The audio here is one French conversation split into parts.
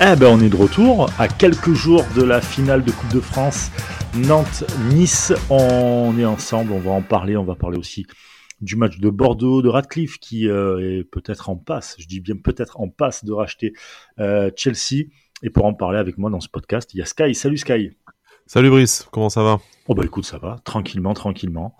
Eh ben on est de retour à quelques jours de la finale de Coupe de France Nantes-Nice. On est ensemble, on va en parler, on va parler aussi du match de Bordeaux de Radcliffe qui euh, est peut-être en passe, je dis bien peut-être en passe de racheter euh, Chelsea. Et pour en parler avec moi dans ce podcast, il y a Sky. Salut Sky. Salut Brice, comment ça va? Oh bah écoute, ça va, tranquillement, tranquillement.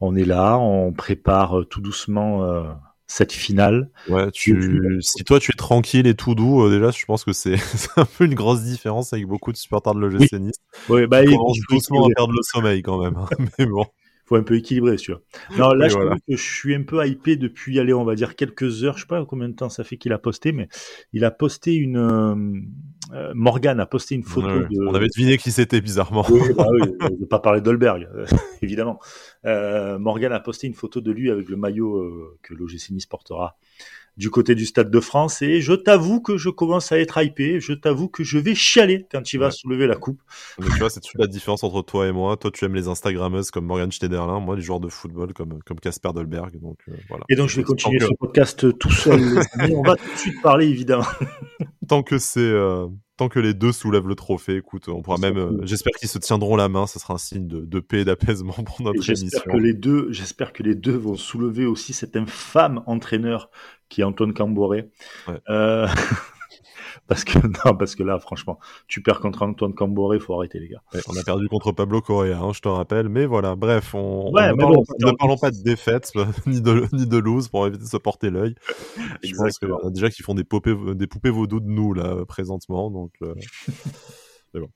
On est là, on prépare tout doucement euh, cette finale. Ouais, tu, si toi tu es tranquille et tout doux, euh, déjà, je pense que c'est un peu une grosse différence avec beaucoup de supporters de l'OGC Nice. Oui, bah, il commence doucement à perdre le sommeil quand même. Hein. Mais bon faut un peu équilibrer, tu vois. Non, là, je, que je suis un peu hypé depuis, allez, on va dire quelques heures. Je sais pas combien de temps ça fait qu'il a posté, mais il a posté une. Euh, euh Morgan a posté une photo. de... On avait deviné qui c'était bizarrement. Oui, bah oui, ne pas parler d'Olberg, évidemment. Euh, Morgan a posté une photo de lui avec le maillot euh, que l'OGC Nice portera du côté du Stade de France et je t'avoue que je commence à être hypé, je t'avoue que je vais chialer quand il va soulever la coupe. Mais tu vois, c'est toute la différence entre toi et moi. Toi, tu aimes les Instagrammeuses comme Morgan Schneiderlin, moi, les joueurs de football comme comme Casper Dolberg. Donc, euh, voilà. Et donc, je vais continuer ce podcast tout seul. on va tout de suite parler, évidemment. Tant que c'est euh, tant que les deux soulèvent le trophée, écoute, on pourra même. Euh, j'espère qu'ils se tiendront la main. Ce sera un signe de, paix et d'apaisement pour notre émission. J'espère que les deux, j'espère que les deux vont soulever aussi cet infâme entraîneur qui est Antoine Camboré. Euh, parce que non, parce que là, franchement, tu perds contre Antoine Camboré, faut arrêter les gars. on a perdu contre Pablo Correa, hein, je te rappelle. Mais voilà, bref, on, ne, parlons, pas de défaite ni de ni de lose pour éviter de se porter l'œil. Je pense que, déjà qu'ils font des poupées des poupées vaudou de nous là présentement, donc. Euh... bon.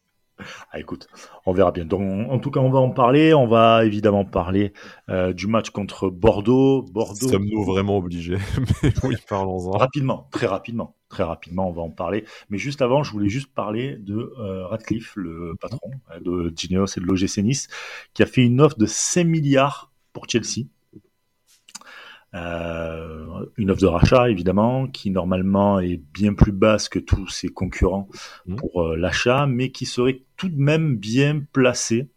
Ah, écoute, on verra bien. Donc, en tout cas, on va en parler. On va évidemment parler euh, du match contre Bordeaux. Bordeaux. Sommes-nous vraiment obligés Mais oui, parlons-en. Rapidement, très rapidement, très rapidement, on va en parler. Mais juste avant, je voulais juste parler de euh, Radcliffe, le patron hein, de Gineos et de l'OGC Nice, qui a fait une offre de 5 milliards pour Chelsea. Euh, une offre de rachat évidemment qui normalement est bien plus basse que tous ses concurrents mmh. pour euh, l'achat, mais qui serait tout de même bien placé,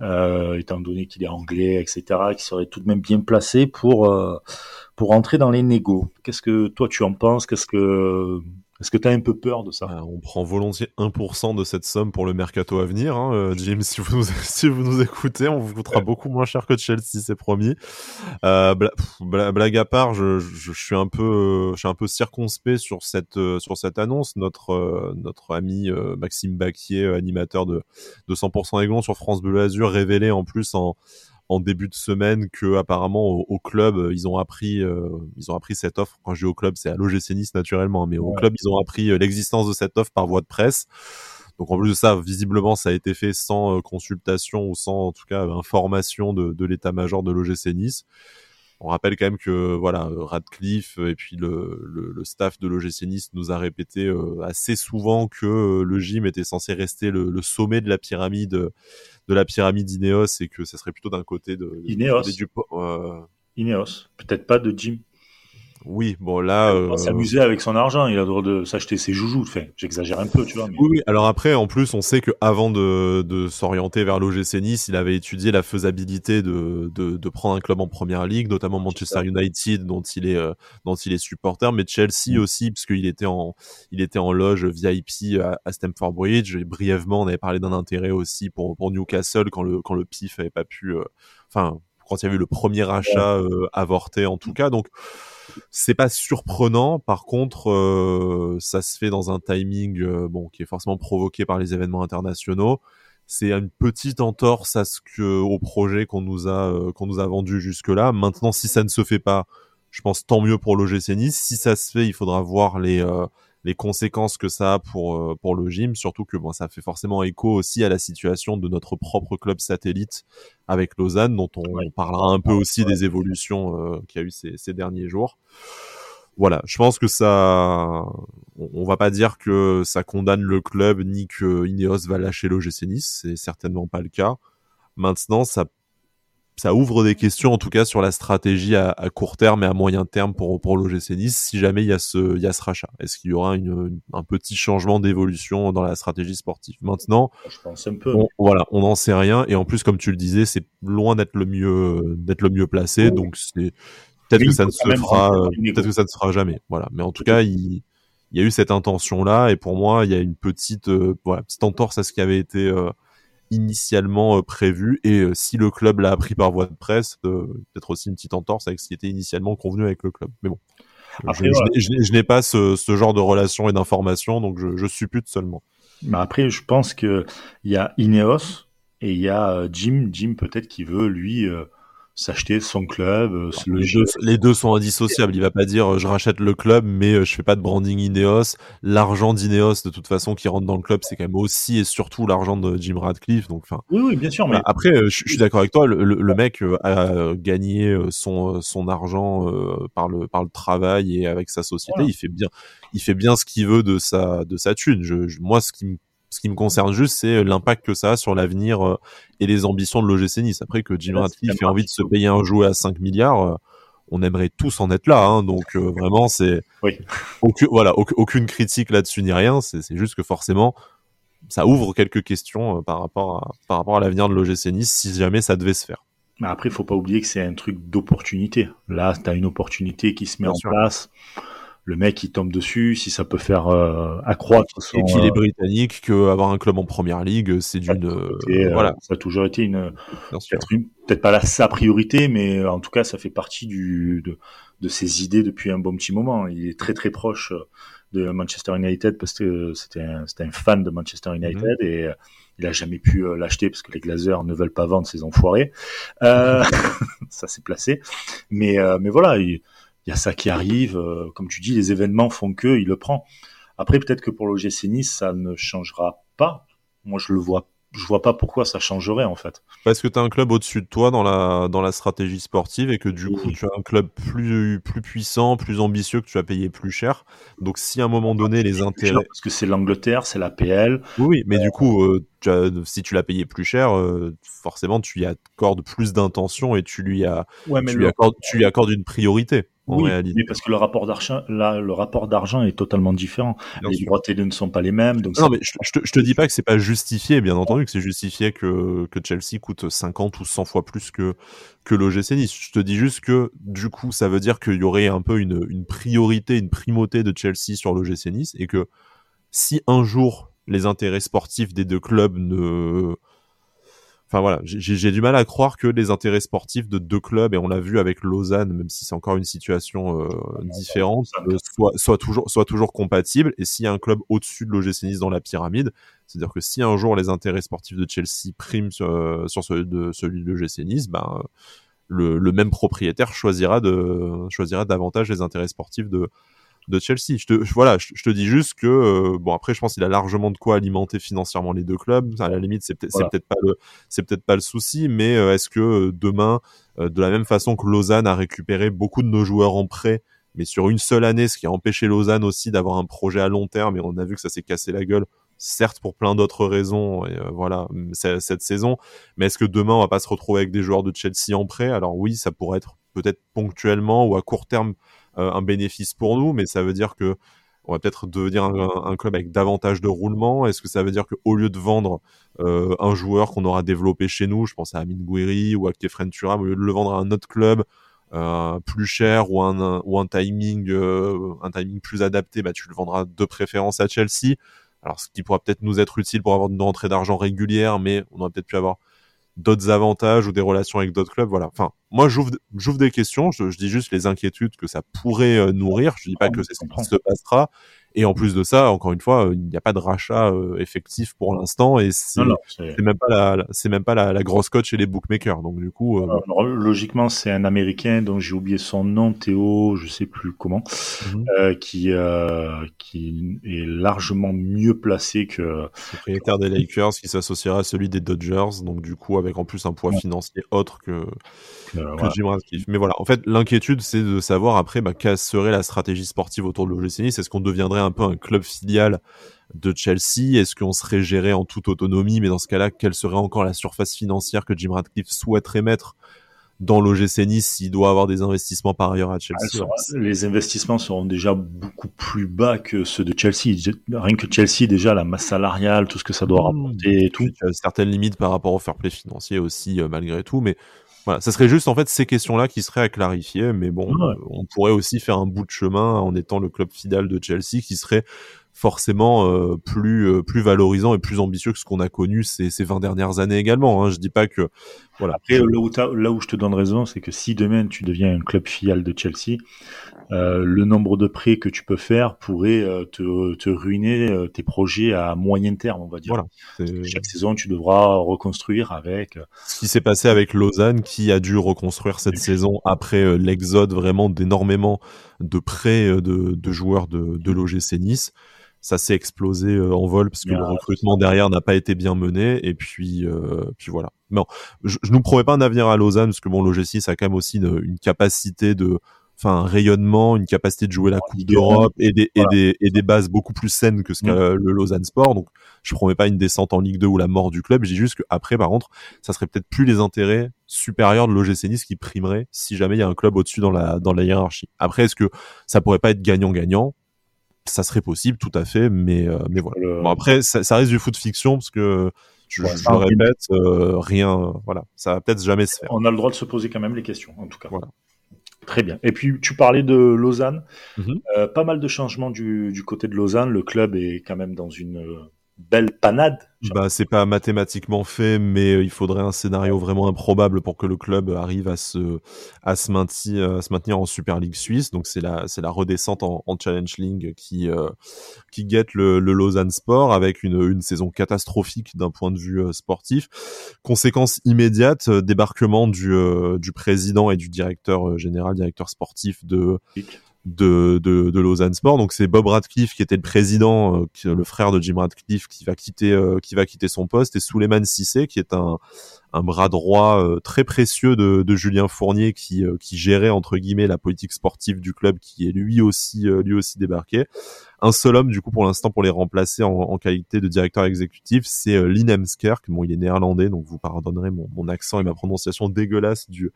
euh, étant donné qu'il est anglais, etc., qui serait tout de même bien placé pour pour entrer dans les négos. Qu'est-ce que toi tu en penses? Qu'est-ce que est-ce que tu as un peu peur de ça ah, On prend volontiers 1% de cette somme pour le mercato à venir. Hein. Euh, Jim, si vous, nous, si vous nous écoutez, on vous coûtera beaucoup moins cher que Chelsea, c'est promis. Euh, blague à part, je, je, suis un peu, je suis un peu circonspect sur cette, euh, sur cette annonce. Notre, euh, notre ami Maxime Baquier, animateur de, de 100% Aiglon sur France Bleu Azur, révélé en plus en, en début de semaine que apparemment au, club euh, ils ont appris euh, ils ont appris cette offre. Quand je dis au club c'est à l'OGC Nice naturellement mais au club ils ont appris euh, l'existence de cette offre par voie de presse. Donc en plus de ça visiblement ça a été fait sans consultation ou sans en tout cas information de, de l'état-major de l'OGC Nice. On rappelle quand même que voilà Radcliffe et puis le, le, staff de l'OGC Nice nous a répété assez souvent que le gym était censé rester le, le, sommet de la pyramide de la pyramide Ineos et que ça serait plutôt d'un côté de, Ineos. Euh, Ineos, peut-être pas de Jim. Oui, bon là. Il euh... s'amuser avec son argent, il a le droit de s'acheter ses joujoux. Enfin, j'exagère un peu, tu vois. Oui, alors après, en plus, on sait que avant de, de s'orienter vers l'OGC Nice, il avait étudié la faisabilité de, de, de, prendre un club en première ligue, notamment Manchester United, dont il est euh, dont il est supporter, mais Chelsea mm. aussi, puisqu'il était en il était en loge VIP à, à Stamford Bridge. Et brièvement, on avait parlé d'un intérêt aussi pour pour Newcastle quand le quand le PIF avait pas pu, euh, enfin quand il y avait eu le premier achat euh, avorté en tout cas, donc c'est pas surprenant. Par contre, euh, ça se fait dans un timing euh, bon qui est forcément provoqué par les événements internationaux. C'est une petite entorse à ce que au projet qu'on nous a euh, vendu jusque là. Maintenant, si ça ne se fait pas, je pense tant mieux pour l'OGC Nice. Si ça se fait, il faudra voir les les conséquences que ça a pour euh, pour le gym, surtout que bon, ça fait forcément écho aussi à la situation de notre propre club satellite avec Lausanne, dont on, parlera un peu aussi des évolutions euh, qu'il y a eu ces, ces derniers jours. Voilà, je pense que ça, on, va pas dire que ça condamne le club ni que Ineos va lâcher l'OGC Nice, c'est certainement pas le cas. Maintenant, ça ça ouvre des questions en tout cas sur la stratégie à, court terme et à moyen terme pour pour l'OGC Nice si jamais il y a ce il y a ce rachat. Est-ce qu'il y aura une, un petit changement d'évolution dans la stratégie sportive Maintenant, je pense un peu. On, voilà, on n'en sait rien. Et en plus comme tu le disais, c'est loin d'être le mieux d'être le mieux placé, donc c'est peut-être que ça ne se fera peut-être que ça ne se fera jamais. Voilà, mais en tout cas, il il y a eu cette intention là et pour moi il y a une petite voilà petite entorse à ce qui avait été initialement prévu et si le club l'a appris par voie de presse peut-être aussi une petite entorse avec ce qui était initialement convenu avec le club mais bon je, n'ai pas ce, genre de relation et d'information, donc je, suppute seulement. Mais après, je pense qu'il y a Ineos et il y a euh, Jim. Jim, peut-être, qui veut, lui, euh, s'acheter son club. Euh, les, deux, sont indissociables. Il va pas dire je rachète le club, mais je fais pas de branding Ineos. L'argent d'Ineos, de toute façon, qui rentre dans le club, c'est quand même aussi et surtout l'argent de Jim Radcliffe. Donc, enfin. Oui, oui, bien sûr. Mais... Après, je, suis d'accord avec toi. Le, mec a gagné son son argent par le par le travail et avec sa société. Il fait bien, il fait bien ce qu'il veut de sa de sa thune. Je, moi, ce qui me ce qui me concerne juste, c'est euh, l'impact que ça a sur l'avenir euh, et les ambitions de l'OGC Nice. Après que Jim Ratcliffe ait envie de se payer un jouet à 5 milliards, euh, on aimerait tous en être là. Hein, donc vraiment, c'est oui. aucune, voilà, aucune critique là-dessus ni rien. C'est juste que forcément, ça ouvre quelques questions par rapport à par rapport à l'avenir de l'OGC Nice si jamais ça devait se faire. Mais après, il faut pas oublier que c'est un truc d'opportunité. Là, tu as une opportunité qui se met en place le mec il tombe dessus, si ça peut faire euh, accroître et qu'il est euh, britannique, que avoir un club en première ligue, c'est d'une euh, voilà, ça a toujours été une peut-être pas la, sa priorité, mais en tout cas ça fait partie du de, de, ses idées depuis un bon petit moment. Il est très très proche de Manchester United parce que c'était un, un fan de Manchester United mhm. et il a jamais pu l'acheter parce que les Glazers ne veulent pas vendre ces enfoirés. Euh, ça s'est placé, mais mais voilà. Il, il y a ça qui arrive. Euh, comme tu dis, les événements font que il le prend. Après, peut-être que pour l'OGC Nice, ça ne changera pas. Moi, je le vois je vois pas pourquoi ça changerait en fait. Parce que tu as un club au-dessus de toi dans la dans la stratégie sportive et que du coup tu as un club plus plus puissant, plus ambitieux que tu vas payer plus cher. Donc si à un moment donné les intérêts parce que c'est l'Angleterre, c'est la PL. Oui, mais du coup euh, si tu l'as payé plus cher, euh, forcément tu y accordes plus d'intention et tu lui as tu, lui accordes, tu lui accordes une priorité oui, parce que le rapport d'argent, là, le rapport d'argent est totalement différent. les droits télé ne sont pas les mêmes. Donc non, mais je, je, te, je, te, dis pas que c'est pas justifié, bien entendu, que c'est justifié que, que Chelsea coûte 50 ou 100 fois plus que, que l'OGC Nice. Je te dis juste que, du coup, ça veut dire qu'il y aurait un peu une, une priorité, une primauté de Chelsea sur l'OGC Nice et que si un jour les intérêts sportifs des deux clubs ne, Enfin voilà, j'ai du mal à croire que les intérêts sportifs de deux clubs, et on l'a vu avec Lausanne, même si c'est encore une situation euh, différente, euh, soit, soit, toujours, soit toujours compatible. Et s'il y a un club au-dessus de l'OGC Nice dans la pyramide, c'est-à-dire que si un jour les intérêts sportifs de Chelsea priment sur, euh, sur celui de, celui de l'OGC Nice, ben, le, le, même propriétaire choisira, de, choisira davantage les intérêts sportifs de, de Chelsea. Je te, voilà, je, te dis juste que euh, bon après, je pense qu'il a largement de quoi alimenter financièrement les deux clubs. À la limite, c'est peut-être peut-être pas le c'est peut-être pas le souci, mais euh, est-ce que euh, demain, de la même façon que Lausanne a récupéré beaucoup de nos joueurs en prêt, mais sur une seule année, ce qui a empêché Lausanne aussi d'avoir un projet à long terme, et on a vu que ça s'est cassé la gueule certes pour plein d'autres raisons, et voilà, cette saison. Mais est-ce que demain on va pas se retrouver avec des joueurs de Chelsea en prêt? Alors oui, ça pourrait être peut-être ponctuellement ou à court terme euh, un bénéfice pour nous, mais ça veut dire que on va peut-être devenir un, club avec davantage de roulement Est-ce que ça veut dire qu'au lieu de vendre euh, un joueur qu'on aura développé chez nous, je pense à Amin Gouiri ou à Kefren Turam, au lieu de le vendre à un autre club euh, plus cher ou un, ou un timing un timing plus adapté, bah tu le vendras de préférence à Chelsea. Alors ce qui pourra peut-être nous être utile pour avoir une rentrée d'argent régulière, mais on aurait peut-être pu avoir d'autres avantages ou des relations avec d'autres clubs. Voilà. Enfin, moi, j'ouvre, des questions. Je, dis juste les inquiétudes que ça pourrait euh, nourrir. Je dis pas que c'est ce qui se passera. Et en plus de ça, encore une fois, il n'y a pas de rachat euh, effectif pour l'instant et c'est même pas la, c'est même pas la, grosse cote chez les bookmakers. Donc du coup, euh, logiquement, c'est un Américain dont j'ai oublié son nom, Théo, je sais plus comment, mhm. euh, qui qui est largement mieux placé que propriétaire des Lakers, qui s'associera à celui des Dodgers. Donc du coup, avec en plus un poids financier autre que que Ratcliffe. Mais voilà, en fait, l'inquiétude, c'est de savoir après, bah, quelle serait la stratégie sportive autour de l'OGC Nice. Est-ce qu'on deviendrait un peu un club filial de Chelsea? Est-ce qu'on serait géré en toute autonomie? Mais dans ce cas-là, quelle serait encore la surface financière que Jim Radcliffe souhaiterait mettre dans l'OGC Nice s'il doit avoir des investissements par ailleurs à Chelsea Les investissements seront déjà beaucoup plus bas que ceux de Chelsea. Rien que Chelsea, déjà, la masse salariale, tout ce que ça doit mmh. rapporter et tout. certaines limites par rapport au fair play financier aussi, euh, malgré tout. Mais Voilà, ça serait juste en fait ces questions-là qui seraient à clarifier, mais bon, on pourrait aussi faire un bout de chemin en étant le club fidèle de Chelsea qui serait forcément euh, plus euh, plus valorisant et plus ambitieux que ce qu'on a connu ces, ces 20 dernières années également. Hein. Je dis pas que voilà. Après là où, là où je te donne raison, c'est que si demain tu deviens un club filial de Chelsea, euh, le nombre de prêts que tu peux faire pourrait euh, te, te, ruiner euh, tes projets à moyen terme, on va dire. Voilà, Chaque saison, tu devras reconstruire avec. Ce qui s'est passé avec Lausanne, qui a dû reconstruire cette saison après l'exode vraiment d'énormément de prêts de, de joueurs de, de l'OGC Nice ça s'est explosé en vol parce que le recrutement derrière n'a pas été bien mené et puis euh, puis voilà. Non, je, je nous promets pas un avenir à Lausanne parce que bon l'OGC ça a quand même aussi une, une capacité de enfin un rayonnement, une capacité de jouer la Coupe d'Europe et des, et des et des bases beaucoup plus saines que ce qu'a mm. le Lausanne Sport. Donc je promets pas une descente en Ligue 2 ou la mort du club. Je dis juste qu'après par contre, ça serait peut-être plus les intérêts supérieurs de l'OGC Nice qui primeraient si jamais il y a un club au-dessus dans la dans la hiérarchie. Après est-ce que ça pourrait pas être gagnant-gagnant? Ça serait possible tout à fait, mais euh, mais voilà. Bon après ça, ça, reste du foot fiction parce que je, je le répète, euh, rien, voilà, ça va peut-être jamais se faire. On a le droit de se poser quand même les questions, en tout cas. Voilà. Très bien. Et puis tu parlais de Lausanne. Mhm. Euh, pas mal de changements du, du, côté de Lausanne. Le club est quand même dans une belle panade. Bah, c'est pas mathématiquement fait, mais euh, il faudrait un scénario vraiment improbable pour que le club arrive à se, à se maintenir, à se maintenir en Super League suisse. Donc c'est la, c'est la redescente en, en, Challenge League qui, euh, qui guette le, le, Lausanne Sport avec une, une saison catastrophique d'un point de vue euh, sportif. Conséquence immédiate, débarquement du, du président et du directeur général, directeur sportif de de, de, de, Lausanne Sport. Donc c'est Bob Radcliffe qui était le président, euh, le frère de Jim Radcliffe, qui va quitter, euh, qui va quitter son poste, et Souleymane Sissé qui est un, un bras droit euh, très précieux de, de, Julien Fournier qui, qui gérait entre guillemets la politique sportive du club, qui est lui aussi lui aussi débarqué. Un seul homme du coup pour l'instant pour les remplacer en, en, qualité de directeur exécutif, c'est Lin Bon, il est néerlandais, donc vous pardonnerez mon, mon accent et ma prononciation dégueulasse du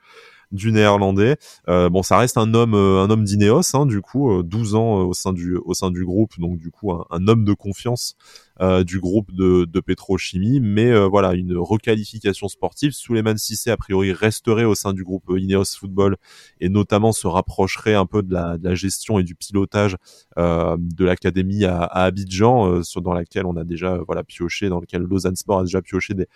du néerlandais. Euh, bon, ça reste un homme, euh, un homme d'Ineos, hein, du coup, 12 euh, ans au sein du, au sein du groupe, donc du coup un, homme de confiance du groupe de, de Petrochimie, mais voilà une requalification sportive. Souleymane Sissé a priori resterait au sein du groupe Ineos Football et notamment se rapprocherait un peu de la, de la gestion et du pilotage de l'académie à, à, Abidjan, dans laquelle on a déjà voilà pioché, dans lequel Lausanne Sport a déjà pioché des,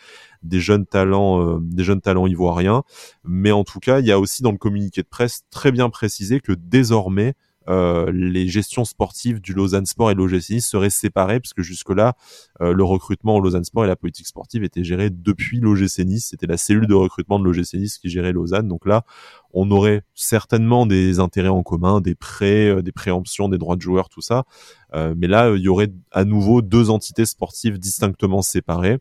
des jeunes talents, des jeunes talents ivoiriens. Mais en tout cas, il y a aussi dans le communiqué de presse très bien précisé que désormais, euh, les gestions sportives du Lausanne Sport et l'OGC Nice seraient séparées, puisque jusque-là, euh, le recrutement au Lausanne Sport et la politique sportive étaient gérés depuis l'OGC Nice. C'était la cellule de recrutement de l'OGC Nice qui gérait Lausanne. Donc là, on aurait certainement des intérêts en commun, des prêts, euh, des préemptions, des droits de joueurs, tout ça. mais là, il y aurait à nouveau deux entités sportives distinctement séparées.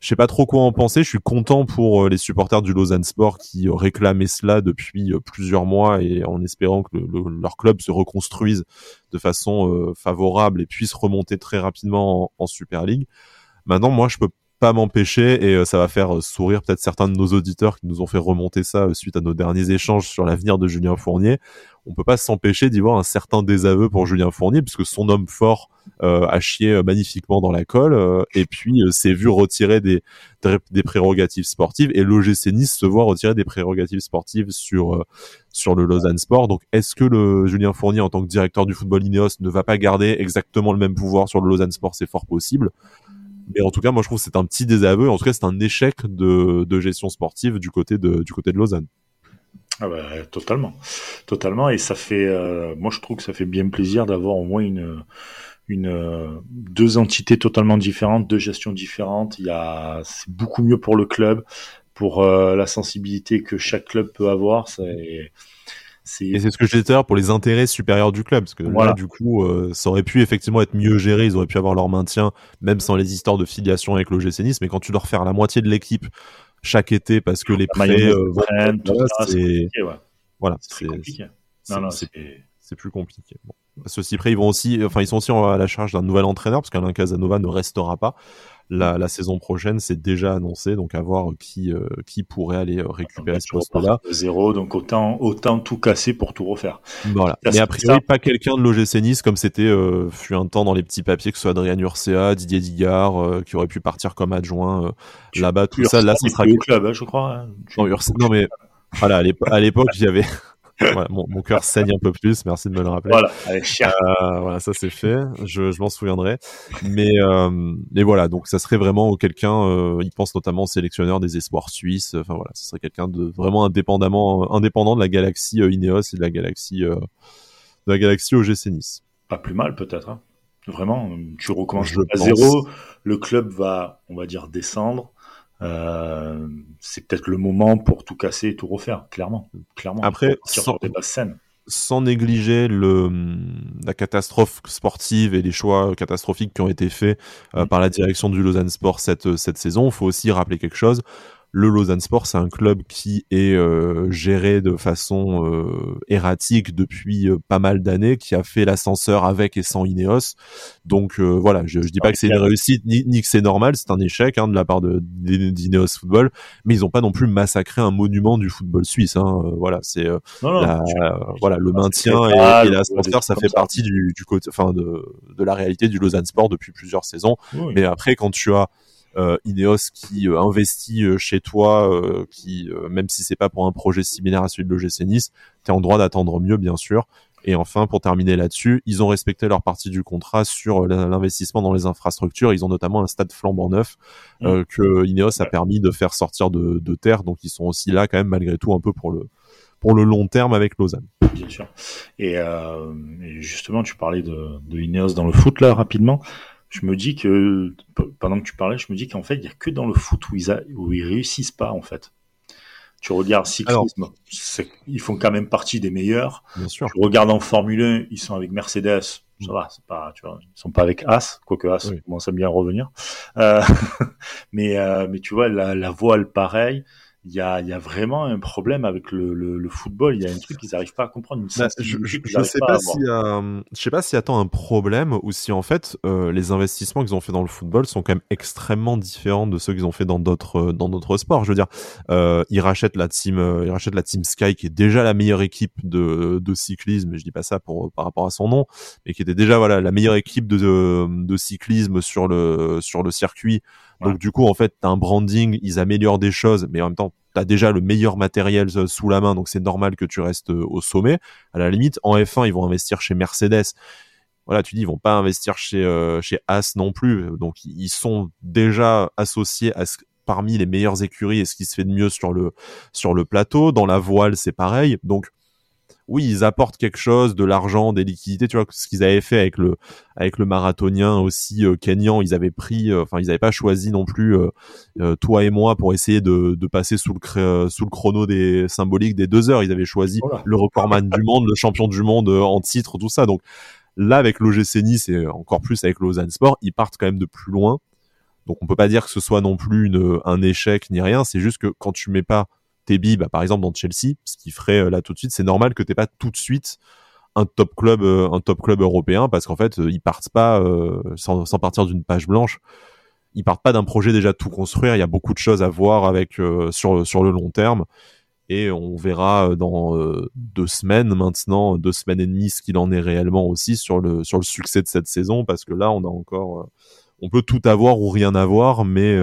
Je sais pas trop quoi en penser. Je suis content pour euh, les supporters du Lausanne Sport qui euh, réclamaient cela depuis euh, plusieurs mois et en espérant que leur club se reconstruise de façon favorable et puisse remonter très rapidement en, en Super League. Maintenant, moi, je peux pas m'empêcher et ça va faire sourire peut-être certains de nos auditeurs qui nous ont fait remonter ça suite à nos derniers échanges sur l'avenir de Julien Fournier on peut pas s'empêcher d'y voir un certain désaveu pour Julien Fournier, puisque son homme fort euh, a chié euh, magnifiquement dans la colle, euh, et puis s'est vu retirer des, des prérogatives sportives, et l'OGC Nice se voit retirer des prérogatives sportives sur sur le Lausanne Sport. Donc, est-ce que le Julien Fournier, en tant que directeur du football Ineos, ne va pas garder exactement le même pouvoir sur le Lausanne Sport? C'est fort possible. Mais en tout cas, moi, je trouve que c'est un petit désaveu. En tout cas, c'est un échec de, gestion sportive du côté de, Lausanne. Ah bah, totalement, totalement. Et ça fait, euh, moi je trouve que ça fait bien plaisir d'avoir au moins une, une deux entités totalement différentes, deux gestions différentes. Il y a, c'est beaucoup mieux pour le club, pour euh, la sensibilité que chaque club peut avoir. Et c'est ce que je disais pour les intérêts supérieurs du club, parce que voilà. là, du coup, euh, ça aurait pu effectivement être mieux géré, ils auraient pu avoir leur maintien, même sans les histoires de filiation avec l'OGC Nice, mais quand tu dois refaire la moitié de l'équipe chaque été parce que les prêts euh, tout ça, c'est voilà, c'est c'est plus compliqué. Bon. Ceci près, ils vont aussi, enfin, ils sont aussi à la charge d'un nouvel entraîneur parce qu'Alain Casanova ne restera pas. la, la saison prochaine, c'est déjà annoncé, donc à voir qui, qui pourrait aller récupérer ce poste-là. Zéro, donc autant, autant tout casser pour tout refaire. Voilà. Mais a priori, pas quelqu'un de l'OGC Nice comme c'était fut un temps dans les petits papiers, que ce soit Adrien Urcea, Didier Digard, qui aurait pu partir comme adjoint là-bas, tout ça. Là, ce sera. club, hein, je crois. Hein. Non, mais voilà, à l'époque, il y avait. Mon, mon cœur saigne un peu plus, merci de me le rappeler. Voilà, allez, euh, voilà ça c'est fait, je, je m'en souviendrai. Mais, euh, mais voilà, donc ça serait vraiment quelqu'un, euh, il pense notamment au sélectionneur des espoirs suisses, enfin voilà, ce serait quelqu'un de vraiment indépendamment, indépendant de la galaxie Ineos et de la galaxie, de la galaxie OGC Nice. Pas plus mal peut-être, hein. vraiment, tu recommences à zéro, le club va, on va dire, descendre, c'est peut-être le moment pour tout casser et tout refaire, clairement. clairement Après, sans, sans, négliger le, la catastrophe sportive et les choix catastrophiques qui ont été faits euh, mm. par la direction du Lausanne Sport cette, cette saison, il faut aussi rappeler quelque chose le Lausanne Sport, c'est un club qui est euh, géré de façon euh, erratique depuis euh, pas mal d'années, qui a fait l'ascenseur avec et sans Ineos. Donc voilà, je, je dis pas que c'est une réussite ni, ni que c'est normal, c'est un échec hein, de la part de d'Ineos Football, mais ils ont pas non plus massacré un monument du football suisse. Hein. voilà, c'est voilà le maintien et, l'ascenseur, ça fait partie du, du côté, enfin de, de la réalité du Lausanne Sport depuis plusieurs saisons. Mais après, quand tu as Ineos qui euh, investit euh, chez toi, qui même si c'est pas pour un projet similaire à celui de l'OGC Nice, tu es en droit d'attendre mieux bien sûr. Et enfin, pour terminer là-dessus, ils ont respecté leur partie du contrat sur l'investissement dans les infrastructures. Ils ont notamment un stade flambant neuf mmh. que Ineos a permis de faire sortir de, de, terre. Donc, ils sont aussi là quand même malgré tout un peu pour le pour le long terme avec Lausanne. Bien sûr. Et, euh, et justement, tu parlais de, de Ineos dans le foot là rapidement je me dis que pendant que tu parlais, je me dis qu'en fait, il y a que dans le foot où ils, où ils réussissent pas en fait. Tu regardes cyclisme, ils font quand même partie des meilleurs. Bien sûr. Tu regardes en Formule 1, ils sont avec Mercedes, ça va, c'est pas, tu vois, ils sont pas avec As, quoique As commence à bien revenir. Euh, mais euh, mais tu vois, la, la voile pareil il y a, y a, vraiment un problème avec le, le, le football. Il y a un truc qu'ils n'arrivent pas à comprendre. Une bah, je ne sais pas, si, euh, je sais pas s'il attend un problème ou si en fait euh, les investissements qu'ils ont fait dans le football sont quand même extrêmement différents de ceux qu'ils ont fait dans d'autres euh, dans d'autres sports. Je veux dire, euh, ils rachètent la team, euh, ils rachètent la team Sky qui est déjà la meilleure équipe de, de cyclisme. Je dis pas ça pour par rapport à son nom, mais qui était déjà voilà la meilleure équipe de, de, de cyclisme sur le sur le circuit donc du coup, en fait, t'as un branding, ils améliorent des choses, mais en même temps, t'as déjà le meilleur matériel euh, sous la main, donc c'est normal que tu restes euh, au sommet. À la limite, en F1, ils vont investir chez Mercedes. Voilà, tu dis, ils vont pas investir chez euh, chez As non plus. Donc ils sont déjà associés à ce, parmi les meilleures écuries et ce qui se fait de mieux sur le sur le plateau. Dans la voile, c'est pareil. Donc oui, ils apportent quelque chose, de l'argent, des liquidités, tu vois, ce qu'ils avaient fait avec le avec le marathonien aussi euh, Kenyan, ils avaient pris, euh, enfin ils n'avaient pas choisi non plus euh, toi et moi pour essayer de, de passer sous le sous le chrono des symboliques des deux heures, ils avaient choisi le recordman du monde, le champion du monde en titre, tout ça. Donc là, avec l'OGC Nice et encore plus avec Lausanne Sport, ils partent quand même de plus loin. Donc on peut pas dire que ce soit non plus une, un échec ni rien. C'est juste que quand tu mets pas tes bah, par exemple dans Chelsea, ce qui ferait euh, là tout de suite, c'est normal que t'aies pas tout de suite un top club, euh, un top club européen, parce qu'en fait, euh, ils partent pas sans, partir d'une page blanche. Ils partent pas d'un projet déjà tout construire. Il y a beaucoup de choses à voir avec sur sur le long terme, et on verra dans deux semaines maintenant, deux semaines et demie, ce qu'il en est réellement aussi sur le sur le succès de cette saison, parce que là, on a encore, on peut tout avoir ou rien avoir, mais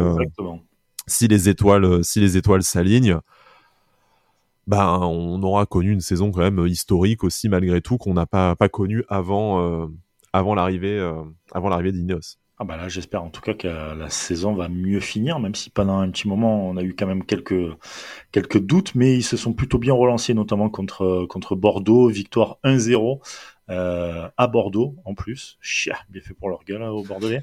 si les étoiles, si les étoiles s'alignent, ben on aura connu une saison quand même historique aussi malgré tout qu'on n'a pas pas connu avant euh, avant l'arrivée euh, avant l'arrivée d'Ineos. Ah bah là j'espère en tout cas que la saison va mieux finir même si pendant un petit moment on a eu quand même quelques quelques doutes mais ils se sont plutôt bien relancés notamment contre contre Bordeaux victoire 1-0 euh, à Bordeaux en plus. Chia, bien fait pour leur gueule au Bordelais.